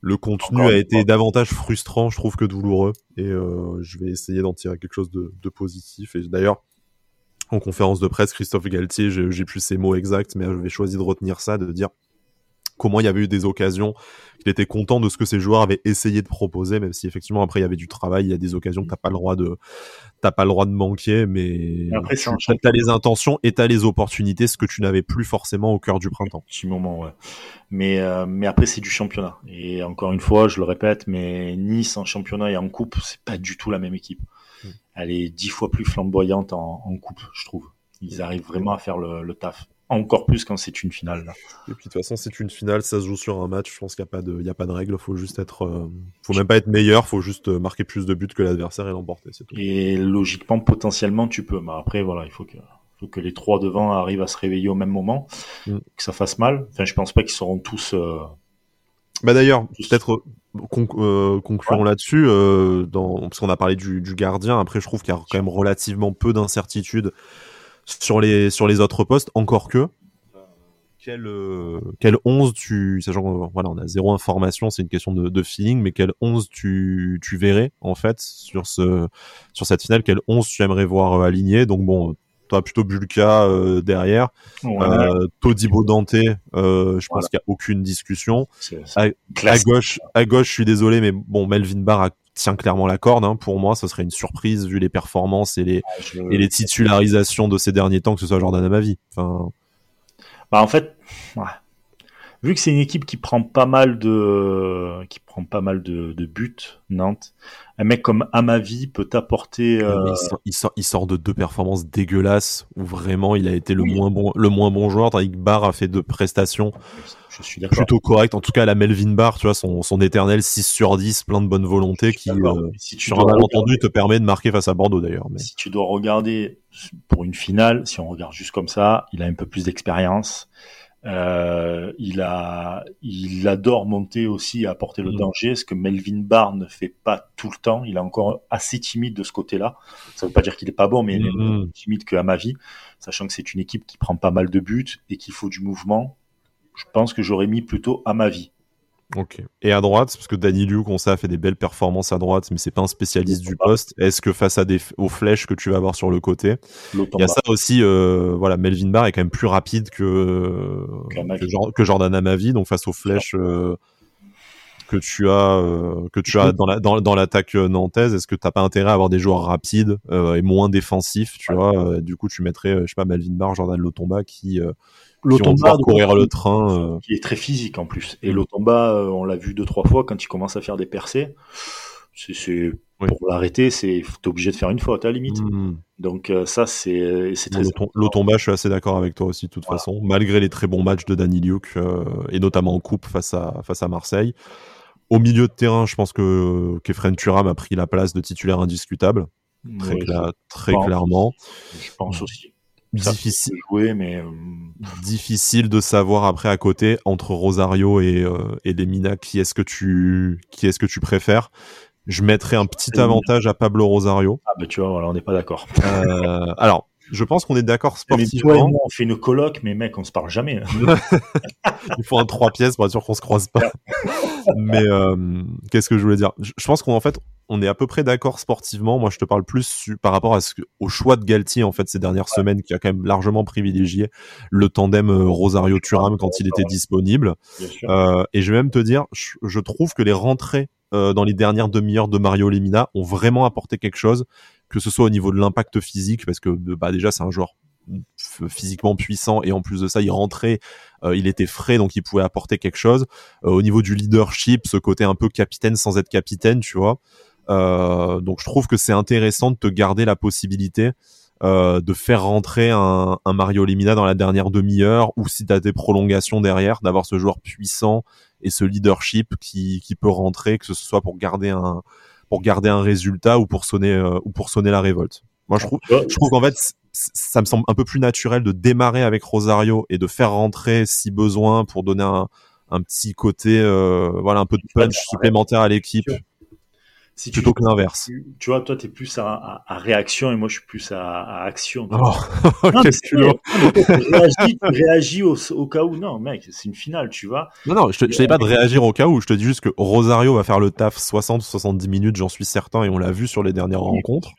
Le contenu a été davantage frustrant, je trouve, que douloureux. Et euh, je vais essayer d'en tirer quelque chose de, de positif. Et d'ailleurs, en conférence de presse, Christophe Galtier, j'ai plus ses mots exacts, mais je vais choisir de retenir ça, de dire comment il y avait eu des occasions, qu'il était content de ce que ses joueurs avaient essayé de proposer, même si effectivement après il y avait du travail, il y a des occasions que t'as pas le droit de t'as pas le droit de manquer, mais après tu as les intentions et t'as les opportunités, ce que tu n'avais plus forcément au cœur du printemps. Petit moment, ouais. Mais euh, mais après c'est du championnat et encore une fois, je le répète, mais Nice en championnat et en coupe, c'est pas du tout la même équipe. Hmm. Elle est dix fois plus flamboyante en, coupe, je trouve. Ils arrivent vraiment à faire le taf encore plus quand c'est une finale. Là. Et puis de toute façon, c'est une finale, ça se joue sur un match. Je pense qu'il n'y a pas de, il y a pas de règle. Faut juste être, euh, faut même pas être meilleur. Faut juste euh, marquer plus de buts que l'adversaire et l'emporter. Et logiquement, potentiellement, tu peux. Mais après, voilà, il faut que, faut que les trois devant arrivent à se réveiller au même moment, mm. que ça fasse mal. Enfin, je pense pas qu'ils seront tous. Euh... Bah d'ailleurs, peut-être euh, concluons là-dessus, parce qu'on a parlé du, du gardien. Après, je trouve qu'il y a quand même relativement peu d'incertitudes sur les sur les autres postes, encore que quel euh, quel 11 tu sachant voilà on a zéro information c'est une question de, de, feeling mais quel 11 tu tu verrais en fait sur ce sur cette finale? Quel 11 tu aimerais voir euh, aligné? Donc bon toi plutôt Bulka euh, derrière. Euh, Todibo Dante euh, je pense qu'il y a aucune discussion. À, à, gauche à gauche je suis désolé mais bon Melvin Barr a tient clairement la corde. Hein. Pour moi, ce serait une surprise vu les performances et les, et les titularisations de ces derniers temps, que ce soit Jordan Amavi. Enfin... Bah en fait, vu que c'est une équipe qui prend pas mal de, qui prend pas mal de, de buts, Nantes, un mec comme Amavi peut t'apporter. Euh... Il, sort, il, sort, de deux performances dégueulasses où vraiment il a été le moins bon, le moins bon joueur. Tandis que Barr a fait deux prestations je suis plutôt correctes. En tout cas, la Melvin Barr, tu vois, son, son éternel 6 sur 10, plein de bonne volonté qui, euh, si tu sur un malentendu, te permet de marquer face à Bordeaux d'ailleurs. Mais... Si tu dois regarder pour une finale, si on regarde juste comme ça, il a un peu plus d'expérience. Euh, il a, il adore monter aussi et apporter le mm. danger, ce que Melvin Barr ne fait pas tout le temps. Il est encore assez timide de ce côté-là. Ça veut pas dire qu'il est pas bon, mais il est mm. timide que à ma vie, sachant que c'est une équipe qui prend pas mal de buts et qu'il faut du mouvement. Je pense que j'aurais mis plutôt à ma vie. Ok. Et à droite, parce que Danny Luke, on sait, a fait des belles performances à droite, mais c'est pas un spécialiste du poste. Est-ce que face à des aux flèches que tu vas avoir sur le côté, il y a ça aussi. Euh, voilà, Melvin Barr est quand même plus rapide que que, Jordan Amavi, donc face aux flèches euh, que tu as euh, que tu as dans la dans, dans l'attaque nantaise, est-ce que t'as pas intérêt à avoir des joueurs rapides et moins défensifs, tu vois Du coup, tu mettrais, je sais pas, Melvin Barr, Jordan Lotomba qui L'Otomba courir le train, euh. qui est très physique en plus. Et mm. l'Otomba, euh, on l'a vu deux trois fois quand il commence à faire des percées. C'est pour l'arrêter, c'est t'es obligé de faire une faute à la limite. Mm. Donc euh, ça c'est c'est très. L'Otomba, je suis assez d'accord avec toi aussi de toute façon, malgré les très bons matchs de Danny Luke et notamment en coupe face à face à Marseille. Au milieu de terrain, je pense que Kefren Turam a pris la place de titulaire indiscutable, très, très clairement. Je pense aussi. difficile jouer, mais euh, difficile de savoir après à côté entre Rosario et, euh, et Lemina qui est-ce que tu qui est-ce que tu préfères. Je mettrais un petit avantage à Pablo Rosario. Ah bah tu vois, voilà, on n'est pas d'accord. Euh, alors, je pense qu'on est d'accord sportivement. on fait une coloc, mais mec, on se parle jamais. Il faut un trois pièces pour être sûr qu'on se croise pas. mais euh, qu'est-ce que je voulais dire? Je pense qu'en fait, on est à peu près d'accord sportivement. Moi, je te parle plus par rapport à ce au choix de Galtier en fait ces dernières semaines, qui a quand même largement privilégié le tandem euh, Rosario Turam quand il était disponible. Euh, et je vais même te dire, je, trouve que les rentrées euh, dans les dernières demi-heures de Mario Lemina ont vraiment apporté quelque chose que ce soit au niveau de l'impact physique, parce que bah, déjà c'est un joueur physiquement puissant et en plus de ça il rentrait euh, il était frais donc il pouvait apporter quelque chose. Euh, au niveau du leadership ce côté un peu capitaine sans être capitaine tu vois. Euh, donc je trouve que c'est intéressant de te garder la possibilité de faire rentrer un, un, Mario Limina dans la dernière demi-heure ou si tu as des prolongations derrière d'avoir ce joueur puissant et ce leadership qui, qui peut rentrer que ce soit pour garder un pour garder un résultat ou pour sonner euh, ou pour sonner la révolte. Moi, je trouve, je trouve qu'en fait, ça me semble un peu plus naturel de démarrer avec Rosario et de faire rentrer si besoin pour donner un, un petit côté, euh, voilà, un peu de punch supplémentaire à l'équipe plutôt que l'inverse. Tu, vois, toi, tu es plus à, réaction et moi, je suis plus à, action. Oh, qu'est-ce que tu réagis, au, cas où. Non, mec, c'est une finale, tu vois. Non, non, je te, dis pas de réagir au cas où. Je te dis juste que Rosario va faire le taf 60-70 minutes, j'en suis certain, et on l'a vu sur les dernières rencontres.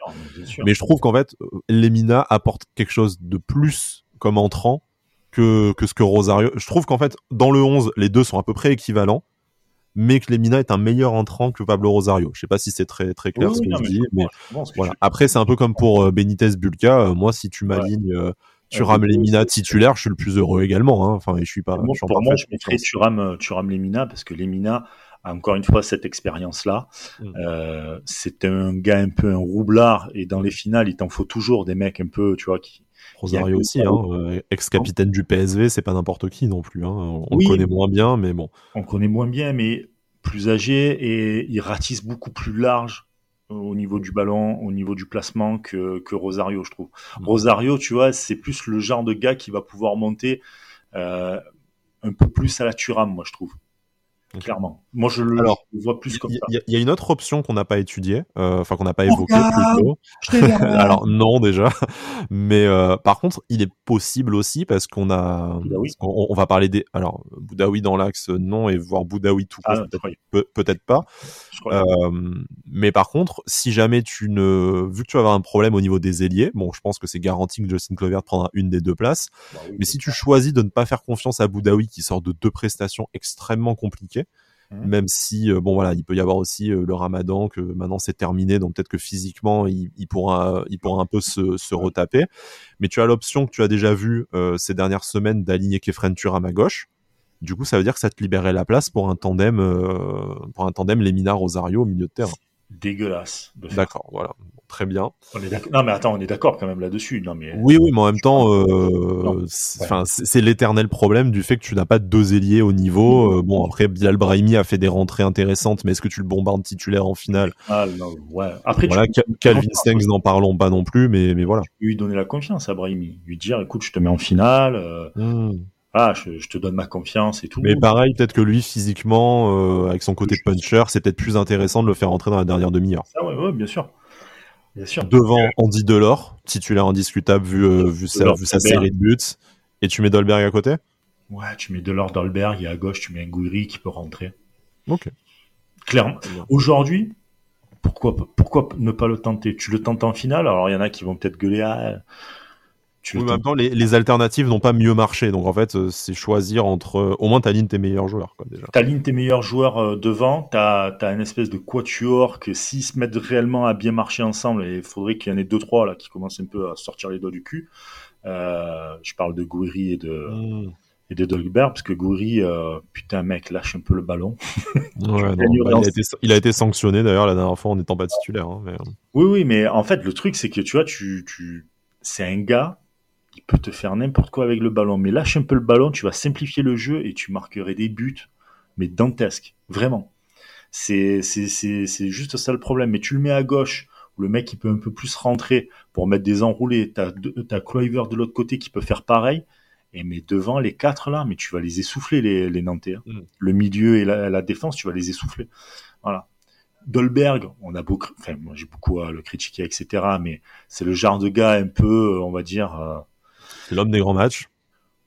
Mais je trouve qu'en fait, Lemina apporte quelque chose de plus comme entrant que, que ce que Rosario. Je trouve qu'en fait, dans le 11, les deux sont à peu près équivalents mais que Lemina est un meilleur entrant que Pablo Rosario. Je sais pas si c'est très très clair ce que je dis, mais voilà. Après, c'est un peu comme pour euh, Benitez Bulka. Euh, moi, si tu m'alignes euh, Turam Lemina titulaire, je suis le plus heureux également. Hein. Enfin, je suis pas. Moi, pour moi, je mettrais Turam, Turam Lemina parce que Lemina a encore une fois cette expérience-là. Mm. Euh, c'est un gars un peu un roublard et dans les finales, il t'en faut toujours des mecs un peu, tu vois, qui Rosario aussi, hein, ex-capitaine du PSV, c'est pas n'importe qui non plus. Hein. On connaît moins bien, mais bon. On connaît moins bien, mais plus âgé et il ratisse beaucoup plus large au niveau du ballon, au niveau du placement que, que Rosario, je trouve. Mm. Rosario, tu vois, c'est plus le genre de gars qui va pouvoir monter euh, un peu plus à la Turam, moi, je trouve. Clairement. Moi, je le, vois plus comme ça. Il y, a une autre option qu'on n'a pas étudiée, euh, enfin qu'on n'a pas évoquée plutôt. Alors non déjà, mais euh, par contre, il est possible aussi parce qu'on a, on, va parler des, alors Boudaoui dans l'axe non et voir Boudaoui tout court ah, peut-être pas. Euh, mais par contre, si jamais tu ne, vu que tu vas avoir un problème au niveau des ailiers, bon, je pense que c'est garanti que Justin Clover prendra une des deux places. Bah mais si tu choisis de ne pas faire confiance à Boudaoui qui sort de deux prestations extrêmement compliquées Mmh. Même si, euh, bon voilà, il peut y avoir aussi euh, le ramadan, que maintenant c'est terminé, donc peut-être que physiquement, il, pourra, il pourra un peu se, se retaper. Mais tu as l'option que tu as déjà vue euh, ces dernières semaines d'aligner Kefren Turam à gauche. Du coup, ça veut dire que ça te libérait la place pour un tandem, pour un tandem Lemina Rosario au milieu de terrain. Dégueulasse. D'accord, voilà très bien. non, mais attends, on est d'accord quand même là-dessus. Non, mais... Oui, oui, mais en même temps, euh, c'est l'éternel problème du fait que tu n'as pas deux ailiers au niveau. Euh, bon, après, Bilal Brahimi a fait des rentrées intéressantes, mais est-ce que tu le bombardes titulaire en finale? Ah non, ouais. Après, voilà, Calvin Stengs, n'en parlons pas non plus, mais, mais voilà. lui donner la confiance à Brahimi. Lui dire, écoute, je te mets en finale. Euh, hmm. Ah, je, te donne ma confiance et tout. Mais pareil, peut-être que lui, physiquement, avec son côté puncher, c'est peut-être plus intéressant de le faire rentrer dans la dernière demi-heure. Ah ouais, ouais, bien sûr. Devant Andy Delors, titulaire indiscutable vu, euh, vu, sa, vu sa série de buts. Et tu mets Dolberg à côté? Ouais, tu mets Delors, Dolberg, et à gauche, tu mets Ngouiri qui peut rentrer. Ok. Clairement. Aujourd'hui, pourquoi, pourquoi ne pas le tenter? Tu le tentes en finale, alors il y en a qui vont peut-être gueuler à ah, oui, maintenant, les, les, alternatives n'ont pas mieux marché. Donc, en fait, euh, c'est choisir entre. Euh, au moins, t'alignes tes meilleurs joueurs, quoi, déjà. T'alignes tes meilleurs joueurs euh, devant. T'as as une espèce de quatuor que s'ils se mettent réellement à bien marcher ensemble, et il faudrait qu'il y en ait deux, trois, là, qui commencent un peu à sortir les doigts du cul. Euh, je parle de Gouiri et de. Hmm. Et de Dolberg, parce que Gouiri, putain, mec, lâche un peu le ballon. ouais, non, bah, il, a été, il, a été, sanctionné d'ailleurs la dernière fois en n'étant pas titulaire. Hein, mais... Oui, oui, mais en fait, le truc, c'est que tu vois, tu, tu... c'est un gars il peut te faire n'importe quoi avec le ballon. Mais lâche un peu le ballon, tu vas simplifier le jeu et tu marquerais des buts, mais dantesques, vraiment. C'est, juste ça le problème. Mais tu le mets à gauche, où le mec il peut un peu plus rentrer pour mettre des enroulés. T'as as Clover de l'autre côté qui peut faire pareil. Et mais devant les quatre là, mais tu vas les essouffler les, les Nantais. Hein. Mm. Le milieu et la, défense, tu vas les essouffler. Voilà. Dolberg, on a beaucoup, enfin moi j'ai beaucoup à le critiquer, etc. Mais c'est le genre de gars un peu, on va dire. Euh, c'est l'homme des grands matchs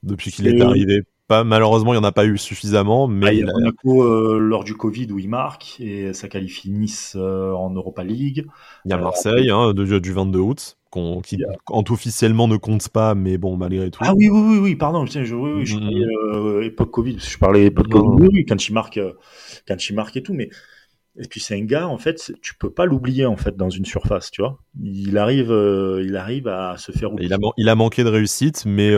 depuis qu'il est arrivé. Pas, malheureusement, il n'y en a pas eu suffisamment, mais ah, il y a Monaco euh, lors du Covid où il marque et ça qualifie Nice euh, en Europa League. Il y a Marseille hein, du 22 août qui officiellement ne compte pas, mais bon, malgré tout. Ah oui, oui, oui, oui pardon, je, je, oui, je parlais mm-hmm. euh, époque Covid, je parlais époque Covid, oui, quand il marque, euh, quand il marque et tout, mais et puis c'est un gars, en fait, tu peux pas l'oublier en fait dans une surface, tu vois. Il arrive, euh, il arrive à se faire oublier. Il a, il a manqué de réussite, mais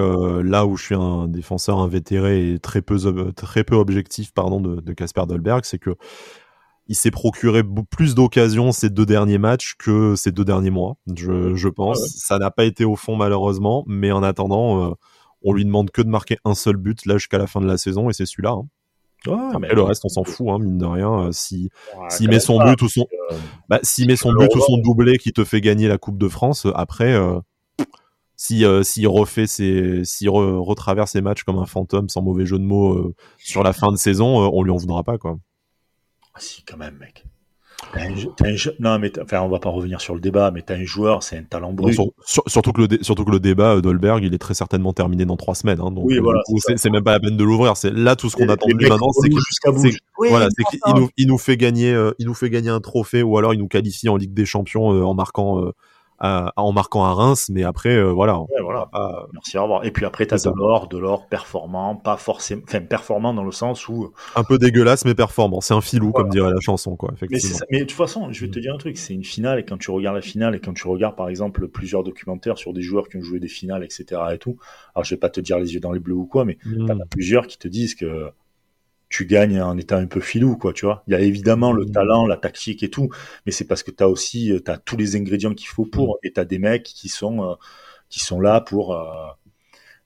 là où je suis un défenseur invétéré et très peu, très peu objectif, pardon, de Casper Dolberg, c'est que il s'est procuré plus d'occasions ces deux derniers matchs que ces deux derniers mois, je, je pense. Ça n'a pas été au fond malheureusement, mais en attendant, euh, on lui demande que de marquer un seul but là jusqu'à la fin de la saison et c'est celui-là. Hein. Après, le reste, on s'en fout, hein, mine de rien. Euh, si s'il met son but ou son, euh, bah, s'il met son but ou son doublé qui te fait gagner la Coupe de France, après, euh, si s'il refait ses, s'il retraverse ses matchs comme un fantôme, sans mauvais jeu de mots, sur la fin de saison, on lui en voudra pas, quoi. Ah si, quand même, mec. Non, mais enfin, on va pas revenir sur le débat, mais t'as un joueur, c'est un talent brut. surtout, que le surtout que le débat Dolberg, il est très certainement terminé dans trois semaines. Hein, donc, oui, euh, voilà, c'est même pas la peine de l'ouvrir. C'est là tout ce qu'on attend de lui maintenant, c'est qu'il voilà, nous, il nous fait gagner, euh, il nous fait gagner un trophée, ou alors il nous qualifie en Ligue des Champions euh, en marquant en marquant à Reims, mais après, euh, voilà. voilà. Merci, au revoir. Et puis après, t'as de l'or, de l'or performant, pas forcément, enfin, performant dans le sens où. Un peu dégueulasse, mais performant. C'est un filou, comme dirait la chanson, quoi, Mais, mais de toute façon, je vais te mm. dire un truc, c'est une finale, et quand tu regardes la finale, et quand tu regardes, par exemple, plusieurs documentaires sur des joueurs qui ont joué des finales, etc., et tout, alors je vais pas te dire les yeux dans les bleus ou quoi, mais mm. t'en as plusieurs qui te disent que tu gagnes en étant un peu filou, quoi, tu vois. Il y a évidemment le mmh. talent, la tactique et tout, mais c'est parce que tu as aussi euh, as tous les ingrédients qu'il faut pour, mmh. et tu as des mecs qui sont, euh, qui sont là pour euh,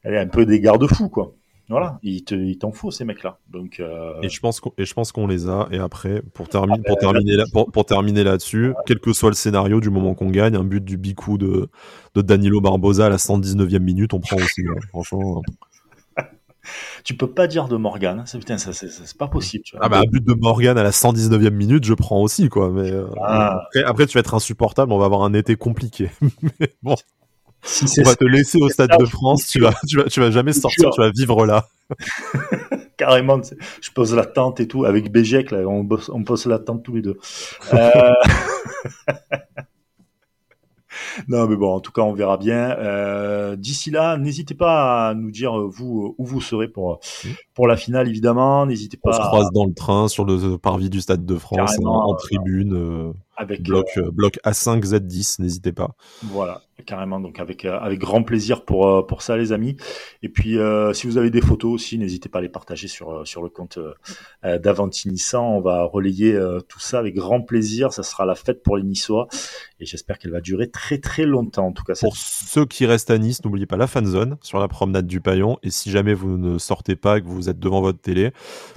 aller un peu des garde-fous, quoi. Voilà, il t'en faut ces mecs-là. Donc et je pense qu'on et je pense qu'on les a. Et après, pour terminer, pour terminer là, pour, terminer là-dessus, quel que soit le scénario, du moment qu'on gagne, un but du bicou de de Danilo Barbosa à la 119e minute, on prend aussi. Hein. franchement tu peux pas dire de Morgan. C'est putain, ça, c'est pas possible. Tu vois. Ah bah, un but de Morgan à la 119e minute, je prends aussi, quoi. Mais euh, ah. après, tu vas être insupportable. On va avoir un été compliqué. mais bon. on va te laisser au Stade de France. Tu vas, tu vas, tu vas jamais sortir. Tu vas vivre là. Carrément. Je pose la tente et tout avec Béjec. Là, on, on pose la tente tous les deux. Euh... non, mais bon, en tout cas, on verra bien. Euh, D'ici là, n'hésitez pas à nous dire euh, vous où vous serez pour pour la finale, évidemment. N'hésitez pas. On se croise dans le train sur le parvis du Stade de France, en, tribune. Euh, avec bloc, euh, bloc A5 Z10, n'hésitez pas. Voilà, carrément. Donc avec euh, avec grand plaisir pour euh, pour ça, les amis. Et puis si vous avez des photos aussi, n'hésitez pas à les partager sur sur le compte d'Avanti Nissan. On va relayer tout ça avec grand plaisir. Ça sera la fête pour les Niçois et j'espère qu'elle va durer très très longtemps. En tout cas, pour ceux qui restent à Nice, n'oubliez pas la fan zone sur la promenade du Paillon. Et si jamais vous ne sortez pas, que vous êtes devant votre télé,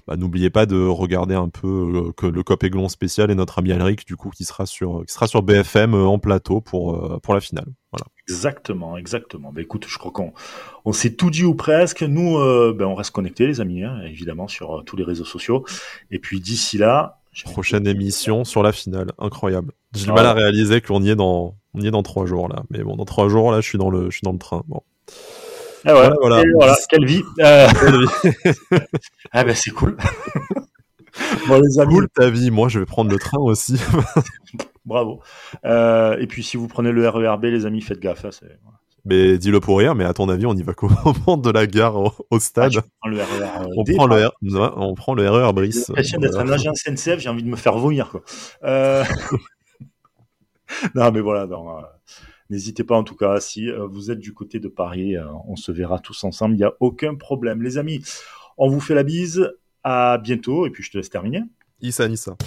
bah, n'oubliez pas de regarder un peu que le Cop Aiglon spécial et notre ami Alric, du coup, qui sera sera sur, qui sera sur BFM euh, en plateau pour, euh, pour la finale. Voilà. Exactement, exactement. Ben écoute, je crois qu'on on s'est tout dit ou presque. Nous, euh, ben on reste connectés, les amis, hein, évidemment sur tous les réseaux sociaux. Et puis d'ici là, prochaine émission sur la finale, incroyable. J'ai du mal à réaliser qu'on y est dans, on y est dans trois jours là. Mais bon, dans trois jours là, je suis dans le, je suis dans le train. Bon. Ah ouais, voilà, voilà. Quelle vie. ah ben c'est cool. bon, les amis. Cool ta vie, moi je vais prendre le train aussi. Bravo. Euh, et puis si vous prenez le RERB, les amis, faites gaffe. Hein, mais dis-le pour rire, mais à ton avis, on y va comment de la gare au, stade? ah, le RER, on, prend le on prend le RER Brice. J'ai d'être un agent SNCF, j'ai envie de me faire vomir. Quoi. Euh... non, mais voilà, euh, N'hésitez pas en tout cas, si euh, vous êtes du côté de Paris, on se verra tous ensemble, il n'y a aucun problème. Les amis, on vous fait la bise, à bientôt et puis je te laisse terminer. Issa Nissa.